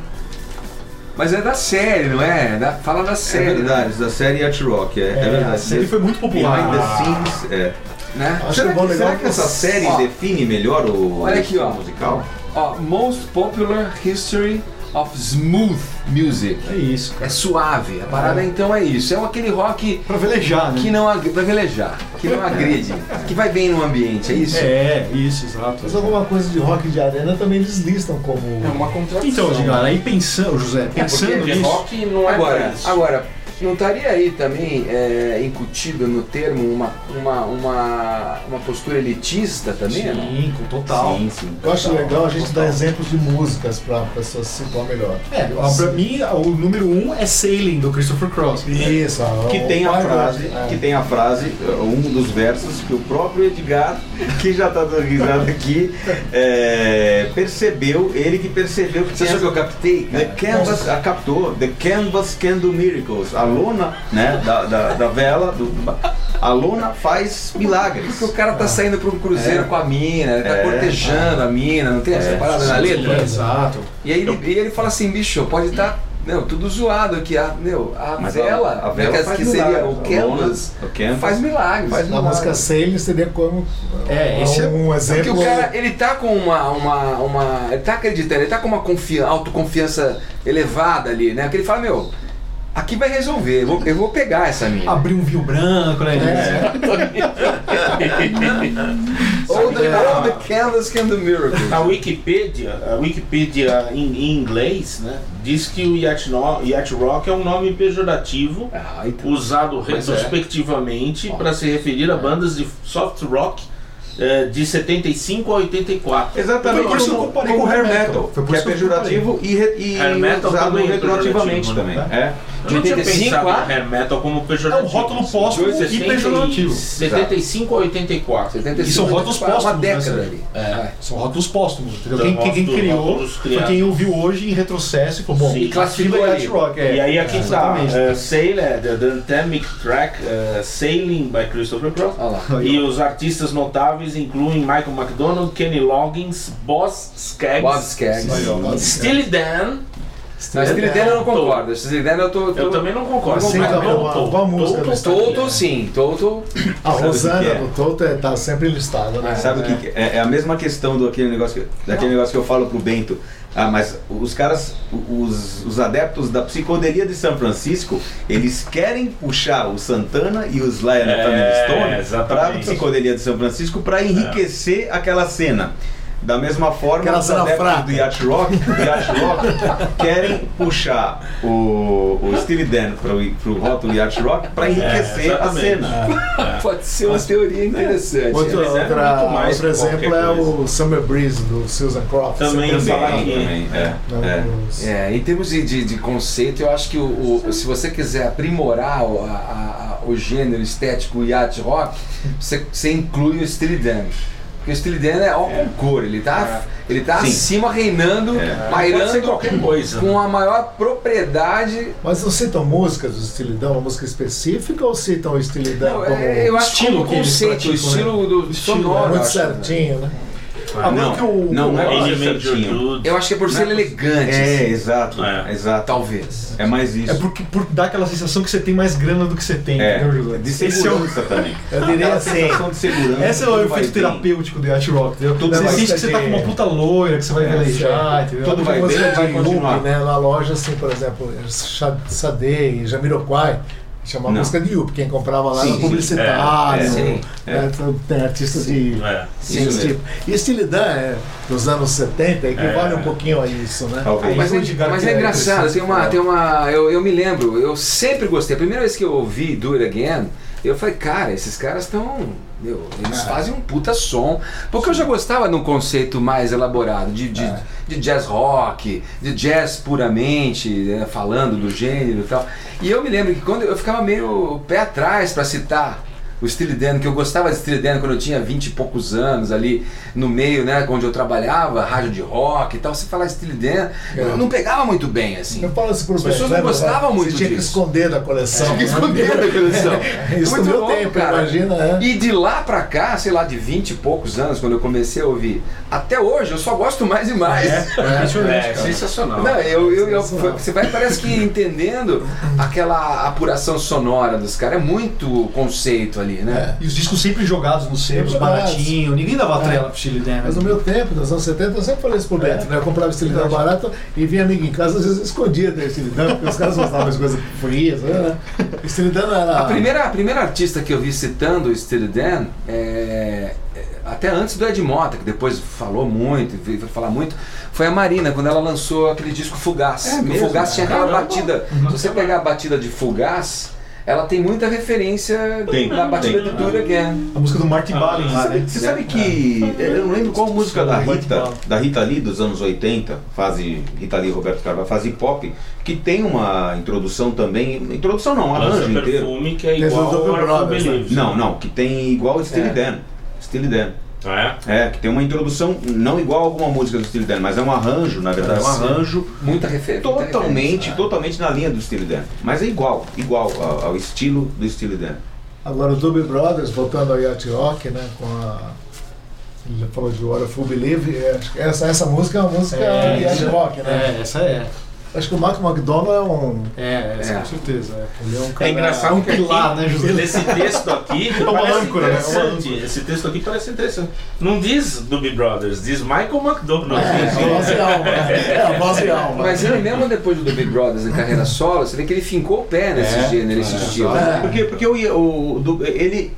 Mas é da série, não é? Da- fala da É série, verdade, da série Yacht Rock. É, é É, verdade. a série foi muito popular. Behind the scenes. É. né? Acho Será, que é será que essa série Ó. define melhor o Olha aqui, ó. musical? Ó, Most Popular History of Smooth Music. É isso, É cara. suave. A parada então é isso. É aquele rock Pra velejar, né? que não ag- pra velejar, que não *laughs* agride, que vai bem no ambiente, é isso? É, isso, exato. Mas alguma coisa de rock de arena também eles listam como. É uma contradição. Então, Edgar, aí pensando, José, pensando Porque nisso. rock não é Agora, pra isso. agora, não estaria aí também é, incutido no termo uma, uma, uma, uma postura elitista também? não? Sim, com total. Sim, sim. Eu acho legal a gente dar exemplos de músicas para a pessoa se situar melhor. É, ó, pra mim, o número um é Sailing, do Christopher Cross. Isso, ó, Que o tem a frase, é. que tem a frase, um dos versos que o próprio Edgar, *laughs* que já tá dando risada aqui, é, percebeu, ele que percebeu que Você tinha achou que eu captei? The canvas, a captou, the canvas can do miracles. A lona, né, da, da, da vela, do, a lona faz milagres. Porque o cara tá saindo pra um cruzeiro É. com a mina, ele tá É. cortejando a mina, não tem essa É, parada na Sim, letra? Exato. E aí ele, ele fala assim, bicho, pode estar meu, tudo zoado aqui, a, meu, a Mas vela, a vela né, que, faz que seria milagres. o A canvas, lona, o canvas faz milagres. faz Na música Sailing seria como É, esse é- um Porque exemplo. o cara, ele tá com uma, uma, uma. Ele tá acreditando, ele tá com uma confia, autoconfiança elevada ali, né? Porque ele fala, meu, aqui vai resolver, eu vou, eu vou pegar essa mina. Abrir um vinho branco, né? É. All the, all the a, canvas can do miracles. a Wikipedia, a Wikipedia em, em inglês, né, diz que o yacht, no, yacht rock é um nome pejorativo Ah, então. usado Mas é. retrospectivamente para se referir a bandas de soft rock de 75 a 84. Exatamente Foi por isso que eu como, comparei com o hair metal, metal. Foi por que é isso eu pejorativo e, re- e Hair metal usado também é retroativamente também. né? É. Eu tinha 85 pensado a- hair metal como É pejorativo. um rótulo póstumo e 60 pejorativo. 75 a 84. 75, E são rótulos uma póstumos, década né, ali. É. São rótulos póstumos, entendeu? Quem, quem, quem rótulos- criou foi quem ouviu hoje em retrocesso e falou, bom, Sim. e Classificou ali. Rock. É. E aí aqui É, está, exatamente. uh, Sail, é, the, the anthemic track uh, Sailing by Christopher Cross. E os artistas notáveis incluem Michael McDonald, Kenny Loggins, Boss Skaggs. Steely Dan. Steely Dan eu não concordo. Dan eu tô. tô Eu também não concordo. Sim, mas Toto, qual música do tá Toto né? sim, Toto. A Rosana é? do Toto é- tá sempre listada, né? Sabe o que é? É a mesma questão do aquele negócio que, daquele negócio que eu falo pro Bento. Ah, mas os caras, os, os adeptos da psicodelia de São Francisco, eles querem puxar o Santana e os Lion É, Family Stone pra exatamente. psicodelia de São Francisco para enriquecer aquela cena. Da mesma forma, Aquela os adeptos fraca. do Yacht Rock, do Yacht Rock *laughs* querem puxar o, o Steely Dan pro, pro rótulo Yacht Rock para enriquecer a exatamente. cena. *laughs* Pode ser uma teoria interessante. Outro, é outra- muito mais outro que exemplo é o Summer Breeze do Susan Croft. Também, também, é, é. É, em termos de, de, de conceito, eu acho que o, o- se você quiser aprimorar o, a- a- a- o gênero estético yacht rock, você, você inclui o Steely Dan. Porque o Steely Dan é ao concor, ele tá, ele tá Sim. acima reinando, É. Pairando qualquer coisa. com a maior propriedade. Mas não citam músicas do Estilidão, uma música específica, ou citam o Estilidão Não, como é, eu acho que estilo como que eles conceito, o praticam, estilo do Estilo, sonoro. muito eu acho, né? certinho, né? Ah, mas não, o que o- não, não é mais Any Major certinho. Eu acho que é por ser Não é- elegante. É, assim, exato, É. exato. Talvez. É mais isso. É porque por dar aquela sensação que você tem mais grana do que você tem, É, entendeu, de é segurança também. *laughs* Eu diria assim, sensação de segurança. Esse é o efeito terapêutico do Yacht Rock, entendeu? Tudo você sente que você tá com uma puta loira, que você vai É, velejar, entendeu? Tudo vai bem, vai de continuar. Né? Na loja, assim, por exemplo, Sa- Sade, Jamiroquai, chama Não. música de Yuppie. Quem comprava lá Sim, era sim. publicitário, É, é, sim. né? tem artistas de. É. Sim, desse mesmo. tipo. E Steely Dan, é, dos anos 70, equivale É. um pouquinho a isso, né? Talvez. Mas, o é, mas é é engraçado, tem uma. Tem uma eu, eu me lembro, eu sempre gostei. A primeira vez que eu ouvi Do It Again, eu falei, cara, esses caras estão. Meu, eles fazem um puta som. Porque eu já gostava de um conceito mais elaborado, de, de, de jazz rock, de jazz puramente, né, falando do gênero e tal. E eu me lembro que quando eu ficava meio pé atrás para citar o Steely Dan, que eu gostava de Steely Dan quando eu tinha 20 e poucos anos, ali no meio, né, onde eu trabalhava, rádio de rock e tal. Você falar Steely Dan, eu não pegava muito bem, assim. Eu falo isso por As pessoas bem, não né? gostavam muito Você tinha que esconder da coleção. Tinha que né? esconder da coleção. *laughs* Isso Muito meu louco, tempo, cara. imagina, é. E de lá pra cá, sei lá, de 20 e poucos anos, quando eu comecei a ouvir, até hoje eu só gosto mais e mais. É, é impressionante, É, cara. sensacional. Não, eu, eu, eu- Sensacional. você vai parece que entendendo aquela apuração sonora dos caras. É muito conceito ali, né? E os discos sempre jogados nos sebos, É verdade. baratinho, ninguém dava É. trela pro Steely Dan. Mas no meu tempo, nos anos 70, eu sempre falei isso pro Beto, né? Eu comprava Steely Dan barato e vinha amigo em casa, às vezes escondia da Steely Dan, porque os caras gostavam de coisas frias, né? *laughs* Steely Dan era... A primeira, a primeira artista que eu vi citando o Steely Dan, é, é, até antes do Ed Mota, que depois falou muito, veio falar muito, foi a Marina, quando ela lançou aquele disco Fugaz. É o? Fugaz tinha aquela batida. Se você pegar a batida de Fugaz, ela tem muita referência Tem, na batida tem. de Do It Again. A música do Martin Ah, Balin lá, né? Você sabe que. Eu não lembro qual música da Rita, da Rita Lee dos anos 80, fase Rita Lee e Roberto Carvalho, fase pop, que tem uma introdução também. Introdução não, um arranjo inteiro. que é igual né? Não, não, que tem igual Steely É. Dan. Steely Dan. É? É, que tem uma introdução, não igual a alguma música do Steely Dan, mas é um arranjo, na verdade, é um Sim. arranjo Muita refer muita totalmente, referência. totalmente na linha do Steely Dan. Mas é igual, igual ao, ao estilo do Steely Dan. Agora o Doobie Brothers, voltando ao Yacht Rock, né? Com a... Ele falou de Wonderful Believe, é, essa, essa música é uma música É, Yacht Rock, né? É, essa é. Acho que o Mark McDonald é um... É, essa É. com certeza. é. Ele é um cara... É engraçado É um que pilar, aqui, né, José? Nesse texto aqui *laughs* uma parece âncora, né? É uma. Esse texto aqui parece interessante. Não diz Doobie Brothers, diz Michael McDonald. É, a voz e alma. *laughs* É, a voz e alma. Mas ele mesmo depois do Big Brothers em carreira solo, você vê que ele fincou o pé nesse É, gênero, nesse é, estilo. exato. Porque, porque o, o, ele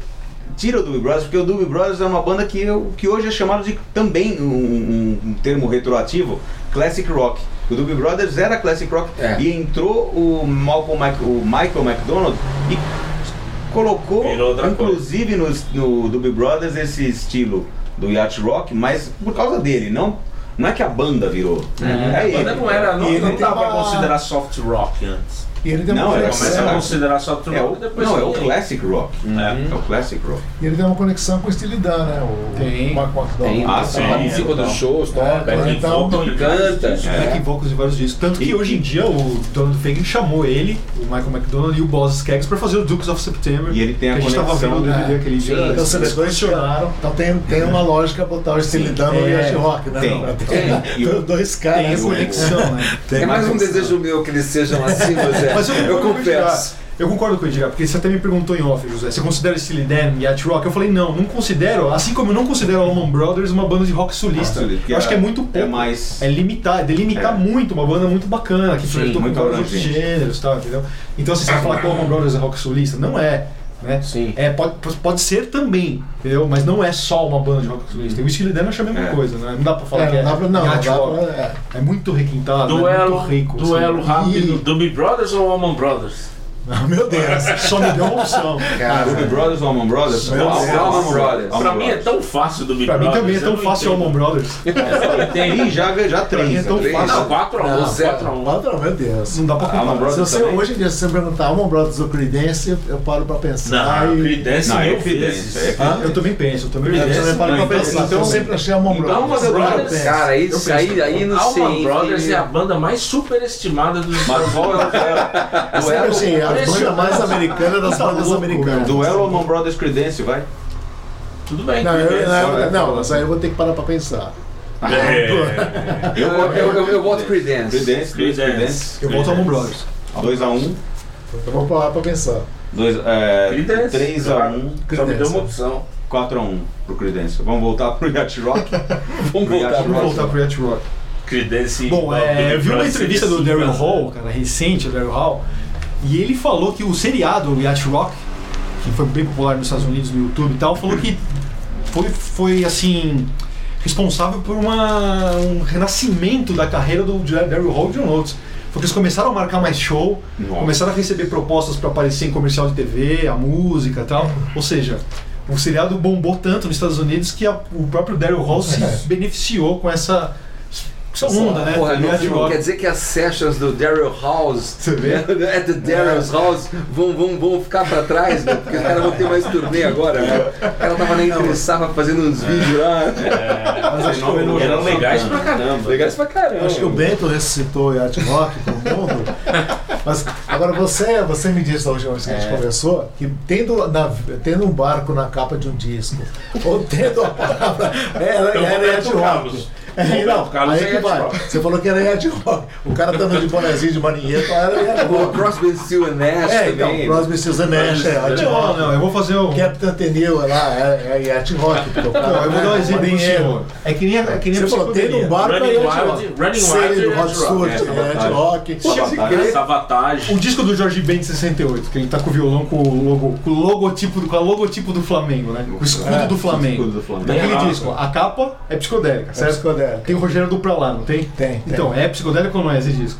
tira o Doobie Brothers, porque o Doobie Brothers é uma banda que, eu, que hoje é chamado de também um, um- um termo retroativo, classic rock. O Doobie Brothers era classic rock É. e entrou o, Malcolm Mac- o Michael McDonald e colocou, inclusive no, no Doobie Brothers, esse estilo do yacht rock, mas por causa dele, não, não é que a banda virou. A É ele. banda não era, não, E não pra uma- considerar soft rock antes. E ele tem uma Não, ele conexão. Começa a considerar soft É rock o, depois não, é o classic rock. É. É o classic rock. E ele tem uma conexão com o Steely Dan, né? O Tem. Mark McDonald. Tem, Ah, sim, participa dos shows, toca, É, Tem então, vocal em vários canta. É. Back vocals vários discos. Tanto que E- hoje em dia o Donald Fagen chamou ele, o Michael McDonald e o Boz Skaggs pra fazer o Dukes of September. E ele tem a que a gente tava conexão, vendo o DVD é. aquele dia. Então, vê dois funcionaram. Então tem, tem uma lógica botar o Steely Dan no É, Yacht Rock, né? tem, Não, tem. E *laughs* dois Tem caras. a conexão, né? Tem É mais um conexão. desejo meu que eles sejam assim, mas *laughs* é. Mas eu, eu concordo com o Edgar. confesso. Eu concordo com o Edgar, porque você até me perguntou em off, José. Você considera Steely Dan e Yacht Rock? Eu falei, não, não considero. Assim como eu não considero a Allman Brothers uma banda de rock solista. Eu acho que é muito pouco. É mais. É limitar, é delimitar É. muito, uma banda muito bacana, que flertou com muito vários gêneros e tal, entendeu? Então, assim, você vai falar que o Allman Brothers é rock solista? Não é. Né? Sim. É, pode, pode ser também, entendeu? Mas não é só uma banda de rock solista. E o Steely Dan achei a mesma É. coisa, né? Não dá pra falar É, que é não não, não pra, é. É muito requintado, é Duelo, muito rico. assim. duelo rápido, E- Doobie Brothers ou Allman Brothers? Ah, meu Deus. Só me deu uma opção. Cara, Doobie Brothers ou Allman Brothers? Meu Deus. Allman Brothers. Pra mim é tão fácil Doobie Pra mim Brothers. também é eu tão fácil o. Allman Brothers. Tem já, já Pra mim é três. tão três. fácil. Não, 4x1, Não, zero. 4x1. Quatro, meu Deus. Não dá pra comparar. Se Brothers você, hoje em dia, se você perguntar Almond Brothers ou Creedence, eu paro pra pensar. Não, e... Creedence Não, é mil Creedence, é? Eu também penso, eu também Eu penso. também paro pra então- pensar. então- eu sempre achei Almond então, Brothers. Eu Brothers. Cara, Eu isso aí, aí não sei. Hein, Brothers é a banda mais superestimada dos Mas qual é o duelo? Eu a banda mais americana das Tá bandas louco, americanas. Duelo Allman Brothers Creedence, vai? Tudo bem, Não, eu, não, não, mas aí eu vou ter que parar pra pensar. É. *laughs* Eu, eu, eu, eu. Creedence, dois Creedence. Creedence. Eu volto ao Allman Brothers. 2x1. Então vou parar pra pensar. Creedence. 3x1. Só me deu uma opção. 4x1 pro Creedence. Vamos voltar pro Yacht Rock? *laughs* Vamos voltar. Vamos Rock. voltar pro Yacht Rock. Creedence. Bom, é, eu vi uma entrevista do Daryl Hall, cara, recente, o Daryl Hall, e ele falou que o seriado o Yacht Rock, que foi bem popular nos Estados Unidos, no YouTube e tal, falou que foi, foi assim, responsável por uma, um renascimento da carreira do Daryl Hall e John Oates. Porque eles começaram a marcar mais show, Nossa. começaram a receber propostas para aparecer em comercial de TV, a música e tal. Ou seja, o seriado bombou tanto nos Estados Unidos que a- o próprio Daryl Hall se É. beneficiou com essa, essa onda, né? Porra, do não, não Rock. quer dizer que as sessions do Daryl House, Você vê? né, at the Daryl's House, vão, vão, vão ficar pra trás, né? Porque os caras vão ter mais turnê agora, né? Ela tava nem interessava fazendo uns vídeos lá. Mas acho que E eram legais pra caramba. Legais pra caramba. Acho que o Bento ressuscitou o Yacht Rock pro mundo. Mas agora você, você me disse da última vez que a gente conversou que tendo, na- tendo um barco na capa de um disco, ou tendo a palavra. Era, era Roberto Yacht Rock. É, não, Carlos aí é que vai. Rock. Você falou que era Yacht Rock. O cara tá andando de bonezinho de marinheiro, era O Rock. Crosby, Still and Nash É, então, também. Crosby, Stills and Nash, é Não, Rock. não, eu vou fazer um. Captain Tenil é lá, é, é Yacht Rock. o Não, eu vou dar um é exemplo pro senhor. É que nem, a- é que nem Você falou, tendo um barco é Running Yacht Wild- Rock. Running Wild do é Rod Stewart, é, é Yacht Sabotage. Rock. Sabotage. O disco do Jorge Ben de 68, que ele tá com o violão com o, logo, com o logotipo, com a logotipo do Flamengo, né? O escudo É, do Flamengo. escudo do Flamengo. Daquele Bem disco, a capa é psicodélica, É certo? Psicodélica. Tem o Rogério Dupla lá, não tem? Tem, tem. Então, é psicodélico ou não é esse disco?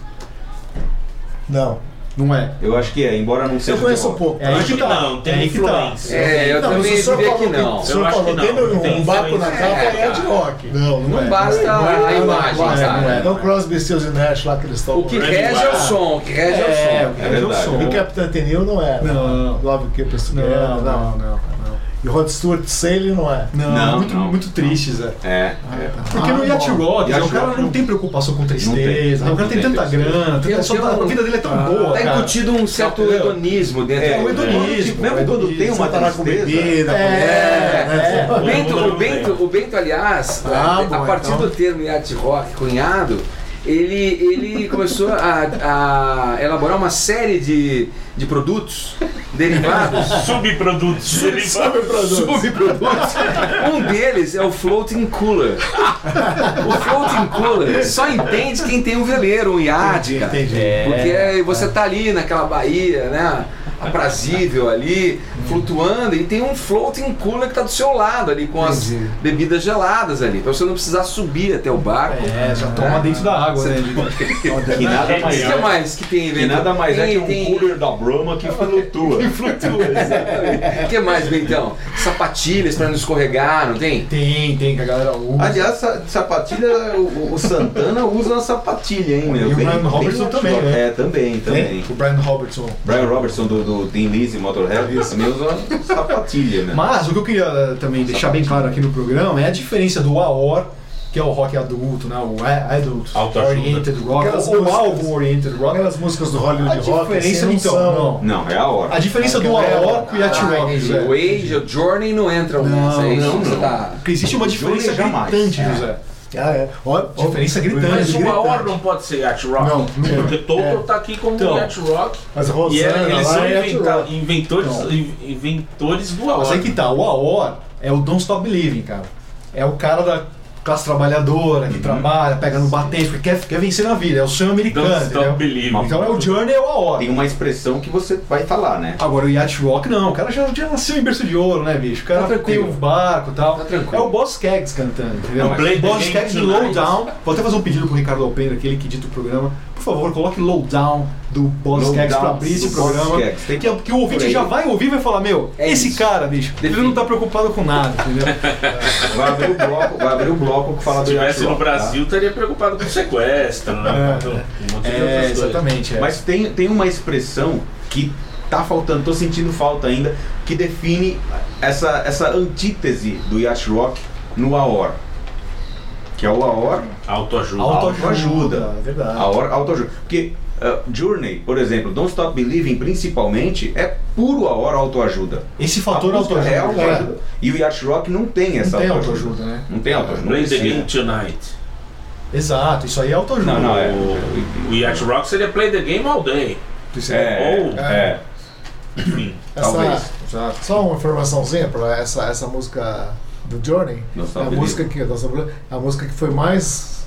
Não. Não é. Eu acho que é, embora não seja. Eu conheço um pouco. É aí Acho que que tá. não, é tem aí que tá. influência. É, eu Não, também o senhor diria falou que não. O senhor acho falou, que não. Tem um barco na capa É, é de rock. Não, não, Não é. basta Não é, a não, imagem, não é, sabe? não é. Então Crosby, Stills and Nash lá que eles estão... O que rege é o som, o que rege é o É, som. o que É é o som. E o Capitão Tenil não é. Não, não. Love Keep Us Não, Together, não, não, não. E o Rod Stewart Sale não é. Não, Não, muito, não. muito triste, Zé. É, é. Porque Ah, no Yacht. Rock, o cara não tem preocupação com tristeza, Não o cara tem, tem tanta tem grana, Tem- tem tá- um- a vida dele é tão Ah, boa, Tá cara. incutido um certo Entendeu? hedonismo dentro É, do o hedonismo. Tipo, mesmo quando tem uma tristeza. bebida, É, mulher, né? é. O Bento, o, Bento, o Bento, aliás, Ah, a, bom, partir então. do termo yacht rock cunhado, ele, ele começou a, a elaborar uma série de, de produtos derivados. *laughs* Subprodutos. Fala- Subprodutos. Um deles é o floating cooler. O floating cooler só entende quem tem um veleiro, um iate, cara. Entendi. Porque você tá ali naquela baía, né? Aprazível ali, flutuando e tem um floating cooler que tá do seu lado ali com as Entendi. bebidas geladas ali, pra você não precisar subir até o barco. É, já toma dentro da água, né? *laughs* Que nada mais O que mais que tem, que nada mais é que um Tem- cooler da Brahma que *laughs* flutua. Flutua, exatamente. O que mais, Bentão? Sapatilhas pra não escorregar, não tem? Tem, tem, que a galera usa. Aliás, sa- sapatilha, o, o Santana usa uma sapatilha, hein, meu? E o Bem- Brian bem Robertson hot também, né? É, também, também. O Brian Robertson. Brian Robertson do, do Team Lizzy Motorhead também usa sapatilha, né? Mas o que eu queria eh, também deixar bem claro aqui no programa é a diferença do AOR, que é o rock adulto, né? o a- Adult Autoajuda. Oriented Rock, Aquelas ou o músicas- álbum Oriented Rock. Aquelas músicas do A Hollywood Rock, diferença, assim, então, são- não. Não, é a hora. A diferença do Aquela é AOR com o Yacht Ah, Rock, entendi. José. O Age, o Journey não entram Não, nessa, é não, que você não. tá... Porque existe uma diferença gritante, É. Ah, é. Ó, ó, Diferença gritante. Mas gritante. uma hora não pode ser yacht rock. Não, não. Porque Toto tá aqui como Então. yacht rock. Mas E Rosana é- eles são é inventa- inventores, Não. inventores do Mas AOR. aí que tá, o AOR é o Don't Stop Believing, cara. É o cara da classe trabalhadora, que trabalha, pega no batente, porque quer, quer vencer na vida. É o sonho americano. Então é o Journey é o AOR. Tem uma expressão que você vai falar, né? Agora o Yacht Rock não, o cara já, já nasceu em berço de ouro, né, bicho? O cara Tá tem tranquilo. o barco e tal. Tá tranquilo. É o Boss Keggs cantando, entendeu? Não, play the Boss game Keggs tonight. Low Down. Vou até fazer um pedido pro Ricardo Alpena, aquele que edita o programa. Por favor, coloque Low Down do Keggs pra abrir esse programa. Que, é- que o ouvinte já vai ouvir e vai falar, meu, É esse isso. cara, bicho, ele não tá preocupado com nada, entendeu? *laughs* Vai abrir o bloco, vai abrir o bloco que fala Se do yacht estivesse no tá? Brasil, estaria preocupado com sequestro, né? É. Um É, exatamente. É. Mas tem, tem uma expressão que tá faltando, tô sentindo falta ainda, que define essa, essa antítese do yacht rock no AOR. Que é o AOR, Autoajuda. autoajuda. é verdade. AOR, autoajuda. Porque uh, Journey, por exemplo, Don't Stop Believing, principalmente, é puro AOR autoajuda. Esse fator A autoajuda. é autoajuda. E o yacht rock não tem essa Não tem autoajuda. autoajuda, né? Não tem autoajuda. Play the game tonight. Exato, isso aí é autoajuda. Não, não, é. O, o yacht rock seria play the game all day. Isso É, Ou- é, Enfim. Essa- talvez. Exato. Só uma informaçãozinha para essa, essa música do Journey. Não É sabe a música que nossa, a música que foi mais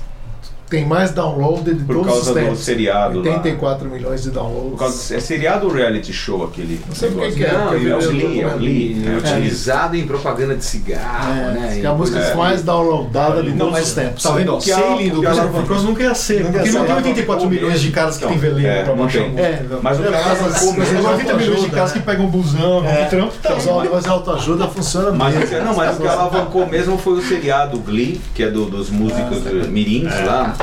tem mais download de Por todos os causa do tempos. seriado lá. 84 milhões de downloads. Por causa, é seriado ou reality show aquele? Não sei negócio? quem que é. Não, é o Glee, é o Glee. É, Utilizado em propaganda de cigarro, É, né? que é a música É. mais downloadada de Não, todos os tempos. Tá vendo? O que a- Sailing do o que a Cross nunca ia ser, Nunca porque não tem 84 milhões de caras que Então, tem veleiro é, pra É, Mas o é, cara mas não as- come, mas ele as 90 milhões de caras né? que pegam um busão, É, um trampo, tá então, mas a autoajuda funciona Mas, mesmo. não, mas o que alavancou mesmo foi o seriado Glee, que é do- dos músicos eh, mirins lá.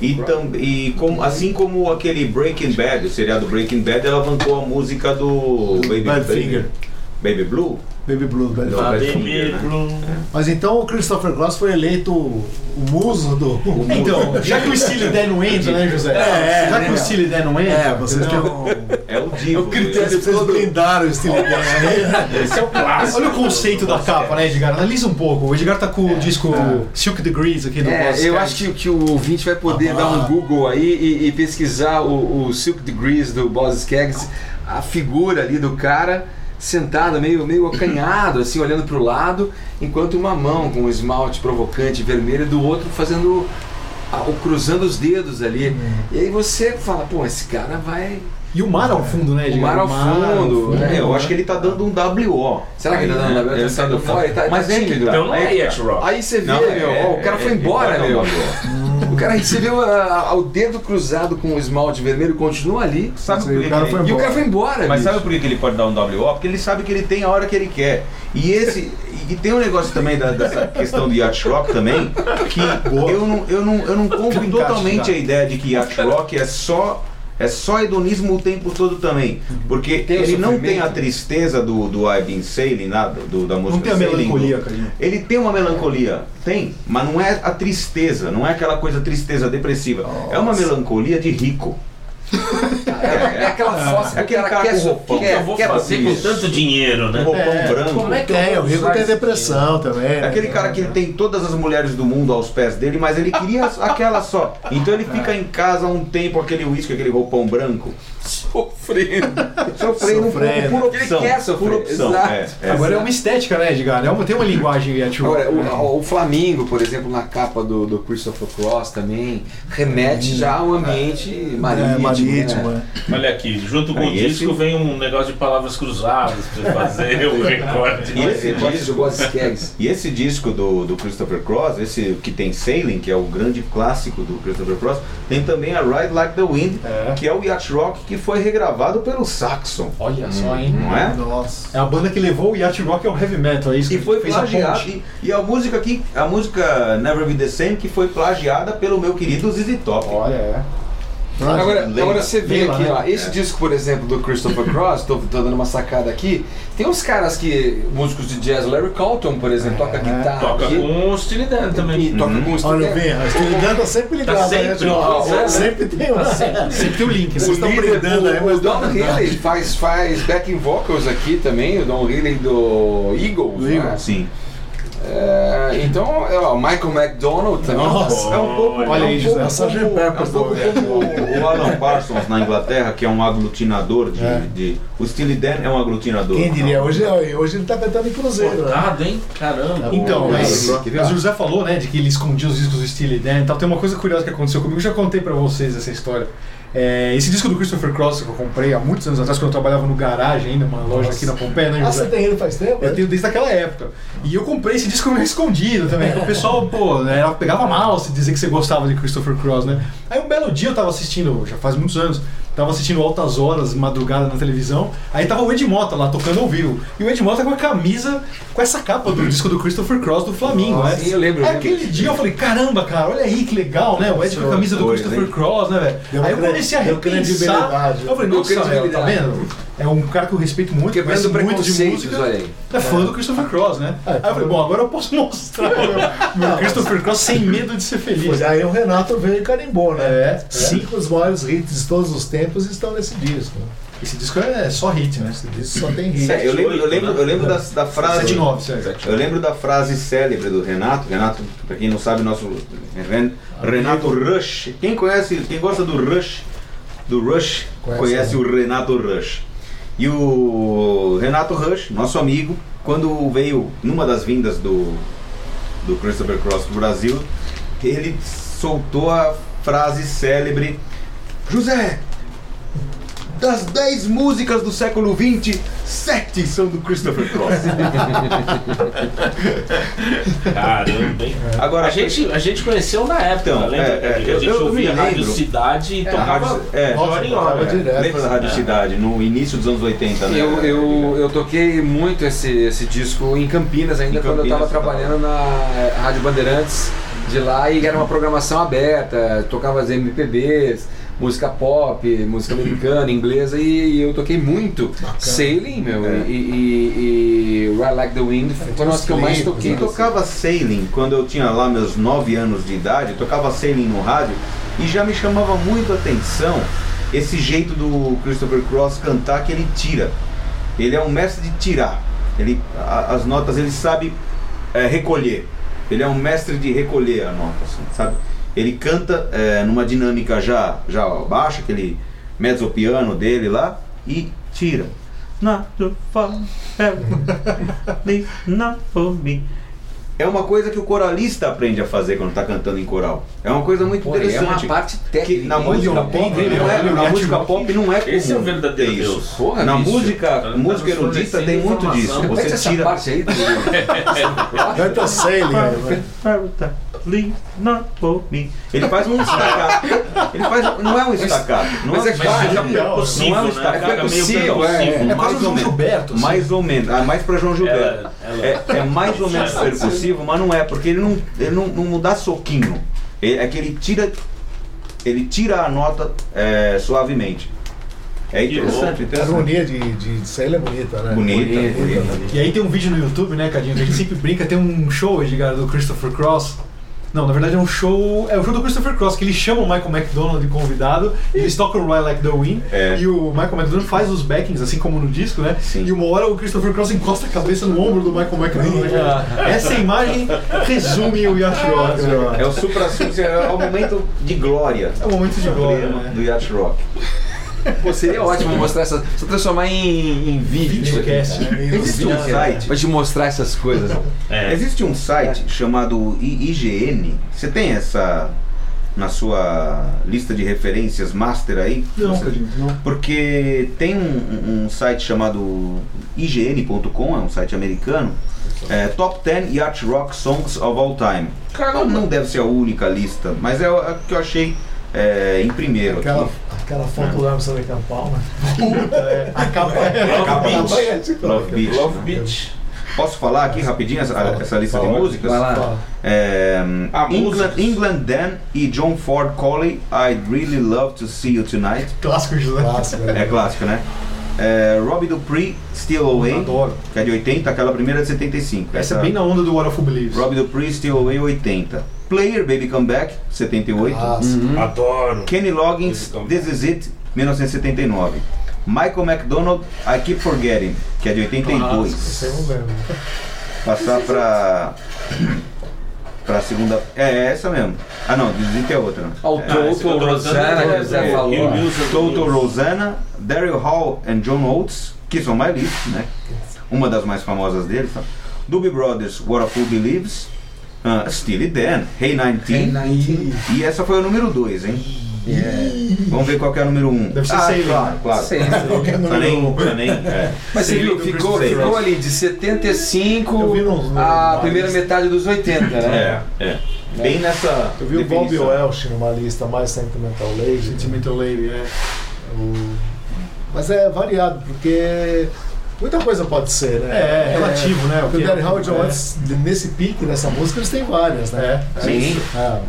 E, tam, e como, assim como aquele Breaking Bad, o seriado Breaking Bad, alavancou a música do Baby, Badfinger. Baby, Baby Blue. Baby Blues, Baby Não, Blues. Badfinger, né? Blue. Mas então o Christopher Cross foi eleito o muso do. Então, já que o Steely Dan não entra, né, José? É, já né, que o meu? Steely Dan não entra. É, vocês não. É o Divo. Vocês blindaram o Steely Dan aí. Esse é o clássico. Olha o conceito da capa, né, Edgar? Analisa um pouco. O Edgar tá com o disco Silk Degrees aqui do É, Boss eu acho que, que o ouvinte vai poder Ah. dar um Google aí e, e pesquisar o, o Silk Degrees do Boss Skaggs, a figura ali do cara sentado, meio, meio acanhado, assim, olhando pro lado, enquanto uma mão com um esmalte provocante vermelho do outro fazendo. a- o cruzando os dedos ali. E aí você fala, pô, esse cara vai. E o mar ao fundo, né, O mar ao fundo, né? É, eu acho que ele tá dando um WO. Será que ele tá dando Aí, WO? né? Tá saindo fora? Ele tá- Mas tá é que tímido. tá. Então não é que yacht tá. rock. Aí você vê, Não, meu, é- ó, o cara é- foi é- embora, meu. O cara recebeu a- a- o dedo cruzado com o esmalte vermelho, continua ali. Sabe por que o cara ele- foi E o cara foi embora, Mas bicho. sabe por que ele pode dar um WO? Porque ele sabe que ele tem a hora que ele quer. E esse. E tem um negócio também da, dessa questão do yacht rock também, que eu não, eu não, eu não compro totalmente a ideia de que yacht rock é só. É só hedonismo o tempo todo também. Porque Tem ele não tem a tristeza do, do I've Been Sailing, nada, do, da música Não tem a Sailing, melancolia. Ele tem uma melancolia, tem, mas não é a tristeza, não é aquela coisa tristeza depressiva. É uma melancolia de rico. É, é aquela fossa É aquele cara quer, com roupão. O que quer, eu vou quer fazer com tanto dinheiro, Um né? roupão É, branco. Como é que Tem, vou o Rico tem depressão também. É né? aquele cara que ele tem todas as mulheres do mundo aos pés dele, mas ele queria *laughs* aquela só. Então ele fica em casa um tempo, aquele uísque, aquele roupão branco, sofrendo? *laughs* sofrendo, por, Sofrendo. por opção. Ele quer sofrer, por opção. exato. É, é. Agora é uma estética, né, Edgar? É uma, tem uma linguagem yacht rock. Agora, né? o, o Flamingo, por exemplo, na capa do, do Christopher Cross também, remete já ao ambiente marítimo. É, marítimo, né? Olha aqui, junto com Ah, o e esse- disco vem um negócio de palavras cruzadas pra fazer o recorde. *laughs* E esse disco-. E esse disco do, do Christopher Cross, esse que tem Sailing, que é o grande clássico do Christopher Cross, tem também a Ride Like the Wind, É. que é o yacht rock que foi regravado pelo Saxon. Olha só, hein? Não é? Nossa. É a banda que levou o Yacht Rock ao heavy metal, é isso E que foi fez a plagiado. ponte. E, e a música aqui, a música Never Be the Same, que foi plagiada pelo meu querido ZZ Top. Olha, é. Agora, agora você vê aqui, né? ó, esse disco, por exemplo, do Christopher Cross, tô, tô dando uma sacada aqui, tem uns caras que, músicos de jazz, Larry Carlton, por exemplo, toca guitarra Toca aqui, com o Steely Dan também. e toca com o Olha, Steely vem, a Steely Dan tá sempre ligada, sempre, né, Sempre tem uma. *laughs* Sempre tem o link, né? O, Vocês estão líder, brindando aí, o, mas o Don tá Healy faz, faz backing vocals aqui também, o Don Healy do Eagles, Do né? Eagles. Sim. É, então, é, ó, Michael McDonald também. Nossa, É um pouco, Olha é um aí, José, essa é um pouco como o Alan Parsons na Inglaterra, que é um aglutinador de. É. de- o Steely Dan é um aglutinador. Quem diria? Hoje, hoje ele tá cantando em Cruzeiro, né? Cortado, hein? Caramba. Então, Pô, mas, é, mas o José falou, né, de que ele escondia os discos do Steely Dan e tal. Tem uma coisa curiosa que aconteceu comigo, eu já contei pra vocês essa história. É, esse disco do Christopher Cross que eu comprei há muitos anos atrás, quando eu trabalhava no garagem ainda, uma loja aqui na Pompeia, né, Ah, você tem ele faz tempo? Eu né? tenho desde aquela época. E eu comprei esse disco meio escondido também. que O pessoal, pô, né, pegava mal se dizer que você gostava de Christopher Cross, né? Aí um belo dia eu tava assistindo, já faz muitos anos, tava assistindo Altas Horas, madrugada na televisão. Aí tava o Ed Mota lá tocando ao vivo. E o Ed Mota com a camisa, com essa capa do disco do Christopher Cross do Flamengo, né? Sim, eu lembro, Aí aquele dia eu falei, caramba, cara, olha aí que legal, né? O Ed com a camisa do Christopher? Cross, né, velho? Aí eu comecei a repensar. Eu falei, nossa, velho, tá vendo? É um cara que eu respeito muito, Quebrando conhece muito de música. olha aí. É fã do Christopher Cross, né? É, aí eu falei, bom, agora eu posso mostrar *laughs* o meu, meu Christopher Cross sem medo de ser feliz. Pois aí o Renato veio e carimbou, né? É, Cinco dos maiores hits de todos os tempos estão nesse disco. Esse disco é só hit, né? Esse disco só tem hit. É, eu lembro, eu lembro, eu lembro da, da frase. 79, sério. Eu lembro da frase célebre do Renato. Renato, pra quem não sabe, nosso Ren- Renato Rush. Quem conhece, quem gosta do Rush, do Rush, Conhece, conhece né? o Renato Rush. E o Renato Rush, nosso amigo, quando veio numa das vindas do do Christopher Cross pro Brasil, ele soltou a frase célebre: José, das 10 músicas do século XX, 7 são do Christopher Cross. *laughs* Caramba, hein? Agora, A gente, a gente conheceu na época, Então, lembra? é, é, a gente eu- eu ouvia Rádio lembro. Cidade e É, tocava Rádio- é. de hora em hora. Lembra da Rádio É. Cidade, no início dos anos 80, né? Eu, eu, eu toquei muito esse, esse disco em Campinas ainda, Em quando eu Campinas, estava trabalhando na Rádio Bandeirantes de lá e era uma programação aberta, tocava as MPBs, música pop, música americana, inglesa e, eu toquei muito Sailing, meu, É. e, e, e Ride Like the Wind foram as que eu mais toquei. Eu tocava sailing quando eu tinha lá meus 9 anos de idade, eu tocava sailing no rádio e já me chamava muito a atenção esse jeito do Christopher Cross cantar que ele tira. Ele é um mestre de tirar. Ele, a- as notas ele sabe é, recolher. Ele é um mestre de recolher a nota, assim, sabe? Ele canta é, numa dinâmica já, já baixa, aquele mezzo piano dele lá, e tira. É uma coisa que o coralista aprende a fazer quando está cantando em coral. É uma coisa muito Pô, é uma interessante. parte que técnica. na hein? música Olha, pop não é, na música pop não é comum. Esse é o verdadeiro ter isso. Deus. Porra, Na bicho. música, Tá- música nos erudita tem muito disso. Você Repete essa tira parte aí. *laughs* Canta Sailing. Aí, vai. Ele faz um estacato. Ele faz, não é um estacato. Não Mas é, é claro, fica não, é um né? estacato. Fica meio percussivo, é, percussivo. É quase mais o ou. Gilberto. assim. Mais ou menos. Ah, mais pra João Gilberto. Ela- ela- É, é mais ou menos percussivo, mas não é, porque ele não, ele não, não dá soquinho. Ele- é que ele tira. Ele tira a nota é, suavemente. É interessante, louco. A interessante. harmonia de, de Sailing é bonita, né? Bonita, Bonita, bonita. E aí tem um vídeo no YouTube, né, Cadinho, a gente sempre brinca, tem um show, Edgar, do Christopher Cross. Não, na verdade é um show. É o show do Christopher Cross, que ele chama o Michael McDonald de convidado, e eles tocam o Ride Like the Wind, É. e o Michael McDonald faz os backings, assim como no disco, né? Sim. E uma hora o Christopher Cross encosta a cabeça no ombro do Michael McDonald. né? *laughs* Essa imagem resume o Yacht Rock. né? É o supra é o momento de glória É um momento de glória, do né? Yacht Rock. Pô, seria ótimo mostrar essa. Se transformar em, em vídeo. isso aqui. Videocast. Existe um site. Pra te mostrar essas coisas. É. Existe um site chamado IGN. Você tem essa na sua lista de referências master aí? Não, Você- não. Porque tem um, um site chamado IGN.com, é um site americano, é, Top 10 Yacht Rock Songs of All Time. Não, não deve ser a única lista, mas é a que eu achei é, em primeiro Aquela, aqui. Aquela foto do Lake and Palmer. Puta, é. A capa é. Love a Beach. capa é de Love Beach. Love Beach. Posso falar aqui rapidinho essa, essa lista de músicas? Vai lá. É, Ah, England. England Dan e John Ford Coley, I'd Really Love to See You Tonight. Clássico José. Clássico, É clássico, né? É, Robbie Dupree, Still Away, Adoro. que é de 80, aquela primeira é de 75. Essa é bem na onda do What of Believes. Robbie Dupree, Still Away, 80. Player, Baby Come Back, 78. Clássico. Adoro. Kenny Loggins, This Is It, 1979. Michael McDonald, I Keep Forgetting, que é de 82. Esse eu não lembro. Passar pra. pra segunda. É, é essa mesmo. Ah não, This Is It é outra. Ao É, esse que eu Toto tô Rosana, que o Zé é falou. Toto Rosanna, Daryl Hall and John Oates, que são mais listos, né? Uma das mais famosas deles. Tá? Doobie Brothers, What a Fool Believes. Uh, Steely Dan, Hey 19. E essa foi o número 2, hein? Vamos ver qual que é o número 1. Um. Deve ser ah, Sailing, claro, né? claro. Sailing. Tá nem, tá nem, é. Mas você viu, ficou, ficou ali de 75 Eu vi nos- a primeira metade dos 80, né? É, é. Bem nessa. Eu vi o Bob definição. Welsh numa lista mais Sentimental Lady. Sentimental Lady, é. O- Mas é variado, porque muita coisa pode ser, né? É, é relativo, né? O Porque o Daddy Howard é. Jones, nesse pique dessa música, eles têm várias, né? Sim. Ah,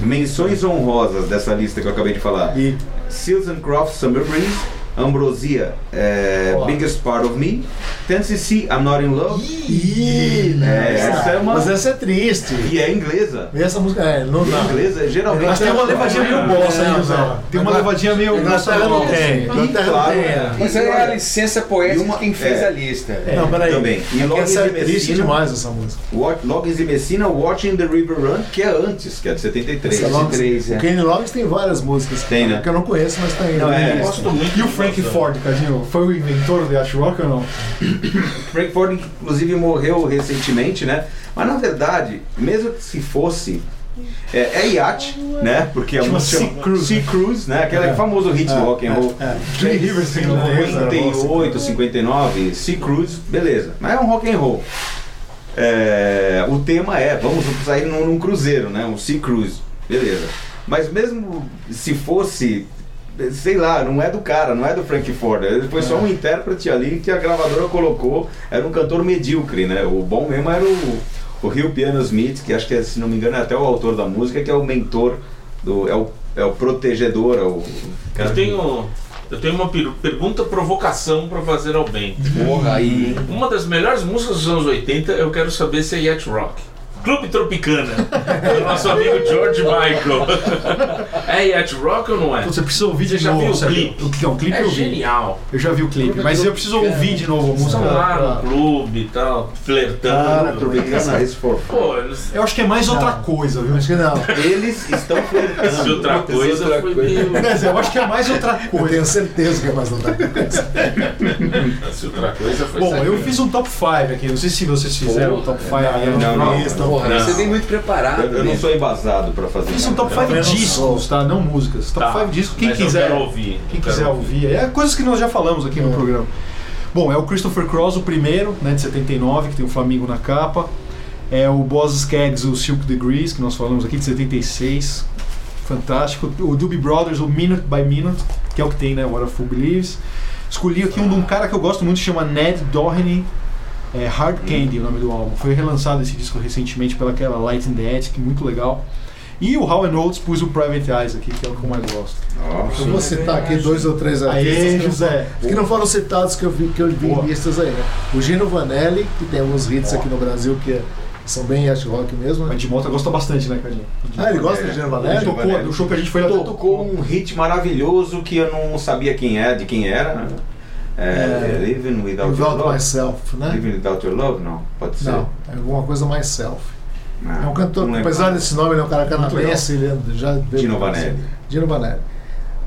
Menções honrosas dessa lista que eu acabei de falar. E Seals and Croft Summer Breeze, Ambrosia, é, Olá. Biggest Part of Me, Tennessee I'm Not in Love, Ih, É, essa é uma- Mas essa é triste. e é inglesa. E essa música é, não dá. inglesa, geralmente. Mas tem uma levadinha meio bossa aí, José. Tem uma levadinha meio Inglaterra não bossa. tem. Inglaterra é. Mas aí é a licença poética uma- de quem fez é. a lista. Não, peraí. Também. E É essa é e triste Messina, demais essa música. Loggins e Messina, Watching the River Run, que é antes, que é de 73. Essa Loggins- três, é. O Kenny Loggins tem várias músicas Tem, né? que eu não conheço, mas tem. Não, é, Eu Gosto muito. E o Frank Ford, Cadinho, foi o inventor do Yacht Rock ou não? *coughs* Frank Ford, inclusive, morreu recentemente, né? Mas na verdade, mesmo que se fosse. É, é iate, né? Porque a Chama música Sea Cruise. Sea Cruise, né? Aquele É. famoso hit do rock and roll. É. Three Rivers in Love. 58, 59, Sea Cruise, beleza. Mas é um rock and roll. É, o tema é, vamos sair num, num cruzeiro, né? Um Sea Cruise, beleza. Mas mesmo se fosse, sei lá, não é do cara, não é do Frank Ford. Ele foi só um intérprete ali que a gravadora colocou. Era um cantor medíocre, né? O bom mesmo era o, o Rio Piano Smith, que acho que, é, se não me engano, é até o autor da música, que é o mentor, do, é, o, é o protegedor, é o cara Eu tenho, eu tenho uma per- pergunta provocação para fazer ao bem. Porra, aí. Uma das melhores músicas dos anos 80, eu quero saber se é Yacht Rock. Clube Tropicana, do nosso amigo George Michael. É Yacht Rock ou não é? Você precisa ouvir Você de já novo. viu o clipe? O que é um clipe É eu vi. genial. Eu já vi o clipe, mas eu preciso ouvir de novo a música. Estão lá no clube e tal, Cara, flertando. Tropicana Race for. Pô, Eu acho que é mais outra coisa, viu? Acho que não. Eles estão se flertando. outra coisa outra foi coisa. meio. Eu acho que é mais outra Eu coisa. tenho certeza que é mais outra coisa. *laughs* Se outra coisa foi Bom, eu fiz um top 5 aqui. Não sei se vocês fizeram o top 5 aí. não, não. Porra, Não. você vem muito preparado. Eu, eu não né? sou embasado pra fazer. Fiz um top nada. 5 Eu não discos, tá? Não músicas. Top Tá, 5 discos. Quem mas quiser. ouvir, Quem quiser ouvir. É coisas que nós já falamos aqui no É. programa. Bom, é o Christopher Cross, o primeiro, né, de 79, que tem o Flamingo na capa. É o Boss Skaggs, o Silk Degrees, que nós falamos aqui, de 76. Fantástico. O Doobie Brothers, o Minute by Minute, que é o que tem, né? What a Fool Believes. Escolhi aqui um de um cara que eu gosto muito, chama Ned Doheny. É Hard Candy, o nome do álbum. Foi relançado esse disco recentemente pelaquela Light in the Attic, muito legal. E o How and Oates pus o Private Eyes aqui, que é o que eu mais gosto. Nossa. Eu vou citar aqui dois ou três Aê, artistas que não, José. que não foram citados que eu vi, que eu vi Boa. em listas aí, né? O Gino Vanelli, que tem alguns hits aqui no Brasil que é- são bem yacht rock mesmo, O né? Ed Mota gosta bastante, né, Cadinho? Ah, ele gosta de Gino Ele Vanelli? tocou, Vanelli. no show que a gente foi Ele lá tocou um hit maravilhoso que eu não sabia quem é, de quem era. né? É, É, Living Without Your Without Love. Myself, né? Living Without Your Love, não. Pode ser. Não, é alguma coisa mais self. Ah, É um cantor, não lembro. apesar desse nome, ele é um cara canadense, ele é- já veio Dino. Vanelli. Dino Vanelli.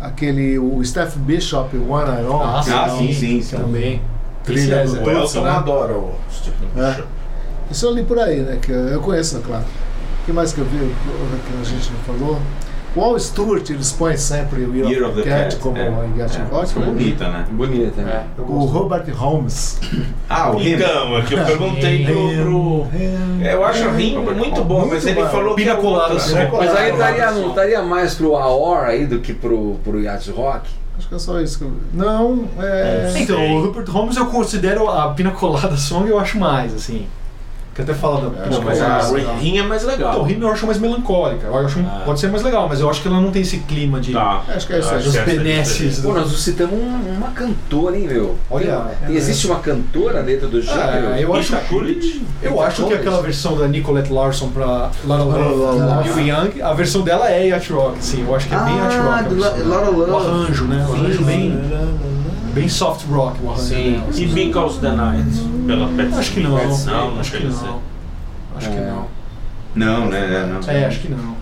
Aquele, o Steph Bishop, One Iron. Ah, Ah, sim, sim, sim. Também. Trilha do é- O Todos, Elton né? adora o Stephen É. Bishop. Isso eu li por aí, né? Que eu conheço, é claro. O que mais que eu vi que a gente não falou? O Al Stewart, eles põem sempre o Year, Year of the Cat Cat, como é. Yacht Rock, né? Bonita, né? Bonita, né? O Robert Holmes. Ah, o. Então, é que eu perguntei pro. pro- É, Eu acho a rima muito boa, mas ele Muito falou que Pina é colada, né? Mas aí estaria, não estaria mais pro Aor aí do que pro, pro Yacht Rock? Acho que é só isso que eu... Não, é... Sei. Então, o Rupert Holmes eu considero a Pina Colada Song, eu acho mais, assim. Que até fala da acho que Mas é a rinha é mais legal. Então, o ritmo eu acho mais melancólica. Eu acho, Ah. Pode ser mais legal, mas eu acho que ela não tem esse clima de. Tá. Acho que é isso aí. Acho Dos que é benesses. Pô, nós citamos um- uma cantora, hein, meu? Olha, Tem- existe uma cantora dentro do gênero? Ah, eu acho, Rita Coolidge? eu acho que aquela versão da Nicolette Larson pra Lara Lara Love e Young, a versão dela é Yacht Rock, sim. Eu acho que é bem Yacht Rock. a Ah, La- dela. Lara Love. O arranjo, né? O arranjo bem, bem soft rock, o arranjo Sim. E Because the Night? Pela Pet Acho que não. Não, não acho que ser. Não. Acho que É. não. Não, né? é, Não. É, acho que não.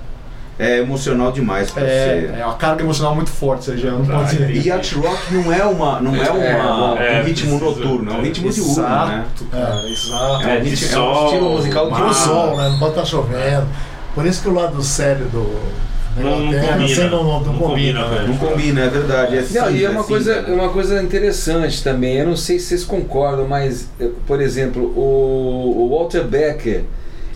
É emocional demais pra É, ser. é uma carga emocional muito forte, você já não Tá, pode dizer. E Yacht Rock não é uma, não é uma, É, um ritmo precisa- noturno, é um ritmo diurno, né? Exato, cara, exato. É, É, de ritmo- é um sol, estilo musical Ah. sol, né? Não pode estar chovendo. Por isso que o lado sério do Não, combina. não, não, Não combina. combina, velho. Não combina, é verdade. É Não, e é uma cinza, coisa, uma coisa interessante também. Eu não sei se vocês concordam, mas, eh, por exemplo, o, o Walter Becker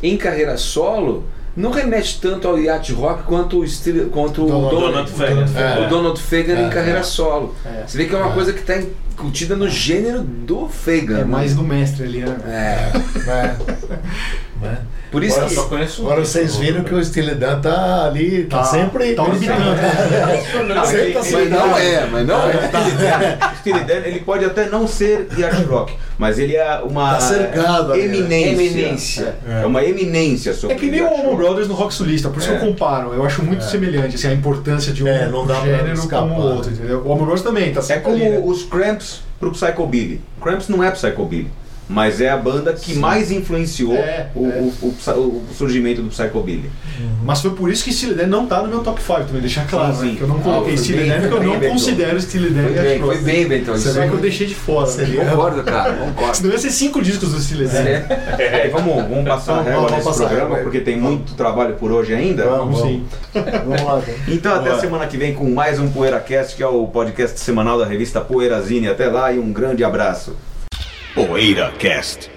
em carreira solo não remete tanto ao yacht rock quanto o, estilo, quanto o Donald- Donald Fagan. É. o Donald Fagan em É, carreira é. solo. É. Você vê que é uma coisa que está incutida no gênero do Fagan. É mais do mestre ali, né? É. *laughs* É. Né? Por isso Agora que. só conheço Agora vocês viram que o Steely Dan tá ali, tá, Tá- sempre. tá orbitando. Não, *laughs* Sempre ele- tá ele- sempre- Não é, mas não é. O Steely Dan, ele pode até não ser yacht rock, mas ele é uma Tá cercado ali, né? eminência. Eminência. É. uma eminência sobre É que nem o Allman rock. Brothers no Rock Solista, por isso É. que eu comparo. Eu acho muito semelhante, assim, a importância de um É, não dá gênero como o outro, né? entendeu? O Allman Brothers também, tá É sempre como ali, né? os Cramps pro Psychobilly. Cramps não é Psychobilly, mas é a banda que mais influenciou É, o, é. o- o o surgimento do Psychobilly. Mas foi por isso que Steely Dan não tá no meu top 5 também, deixar claro, Sim, né? sim. Que eu não coloquei foi Steely Dan porque eu não considero Steely Dan Foi bem, foi bem. Você aí que eu deixei de fora. Né? Concordo, cara, *laughs* concordo. Senão ia ser cinco discos do Steely Dan. É, e vamos, vamos passar a Vamos- régua nesse a programa, porque tem muito trabalho por hoje ainda. Vamos, Vamos sim. Vamos lá. então. Então até Boa. semana que vem com mais um PoeiraCast, que é o podcast semanal da revista Poeirazine. Até lá e um grande abraço. PoeiraCast.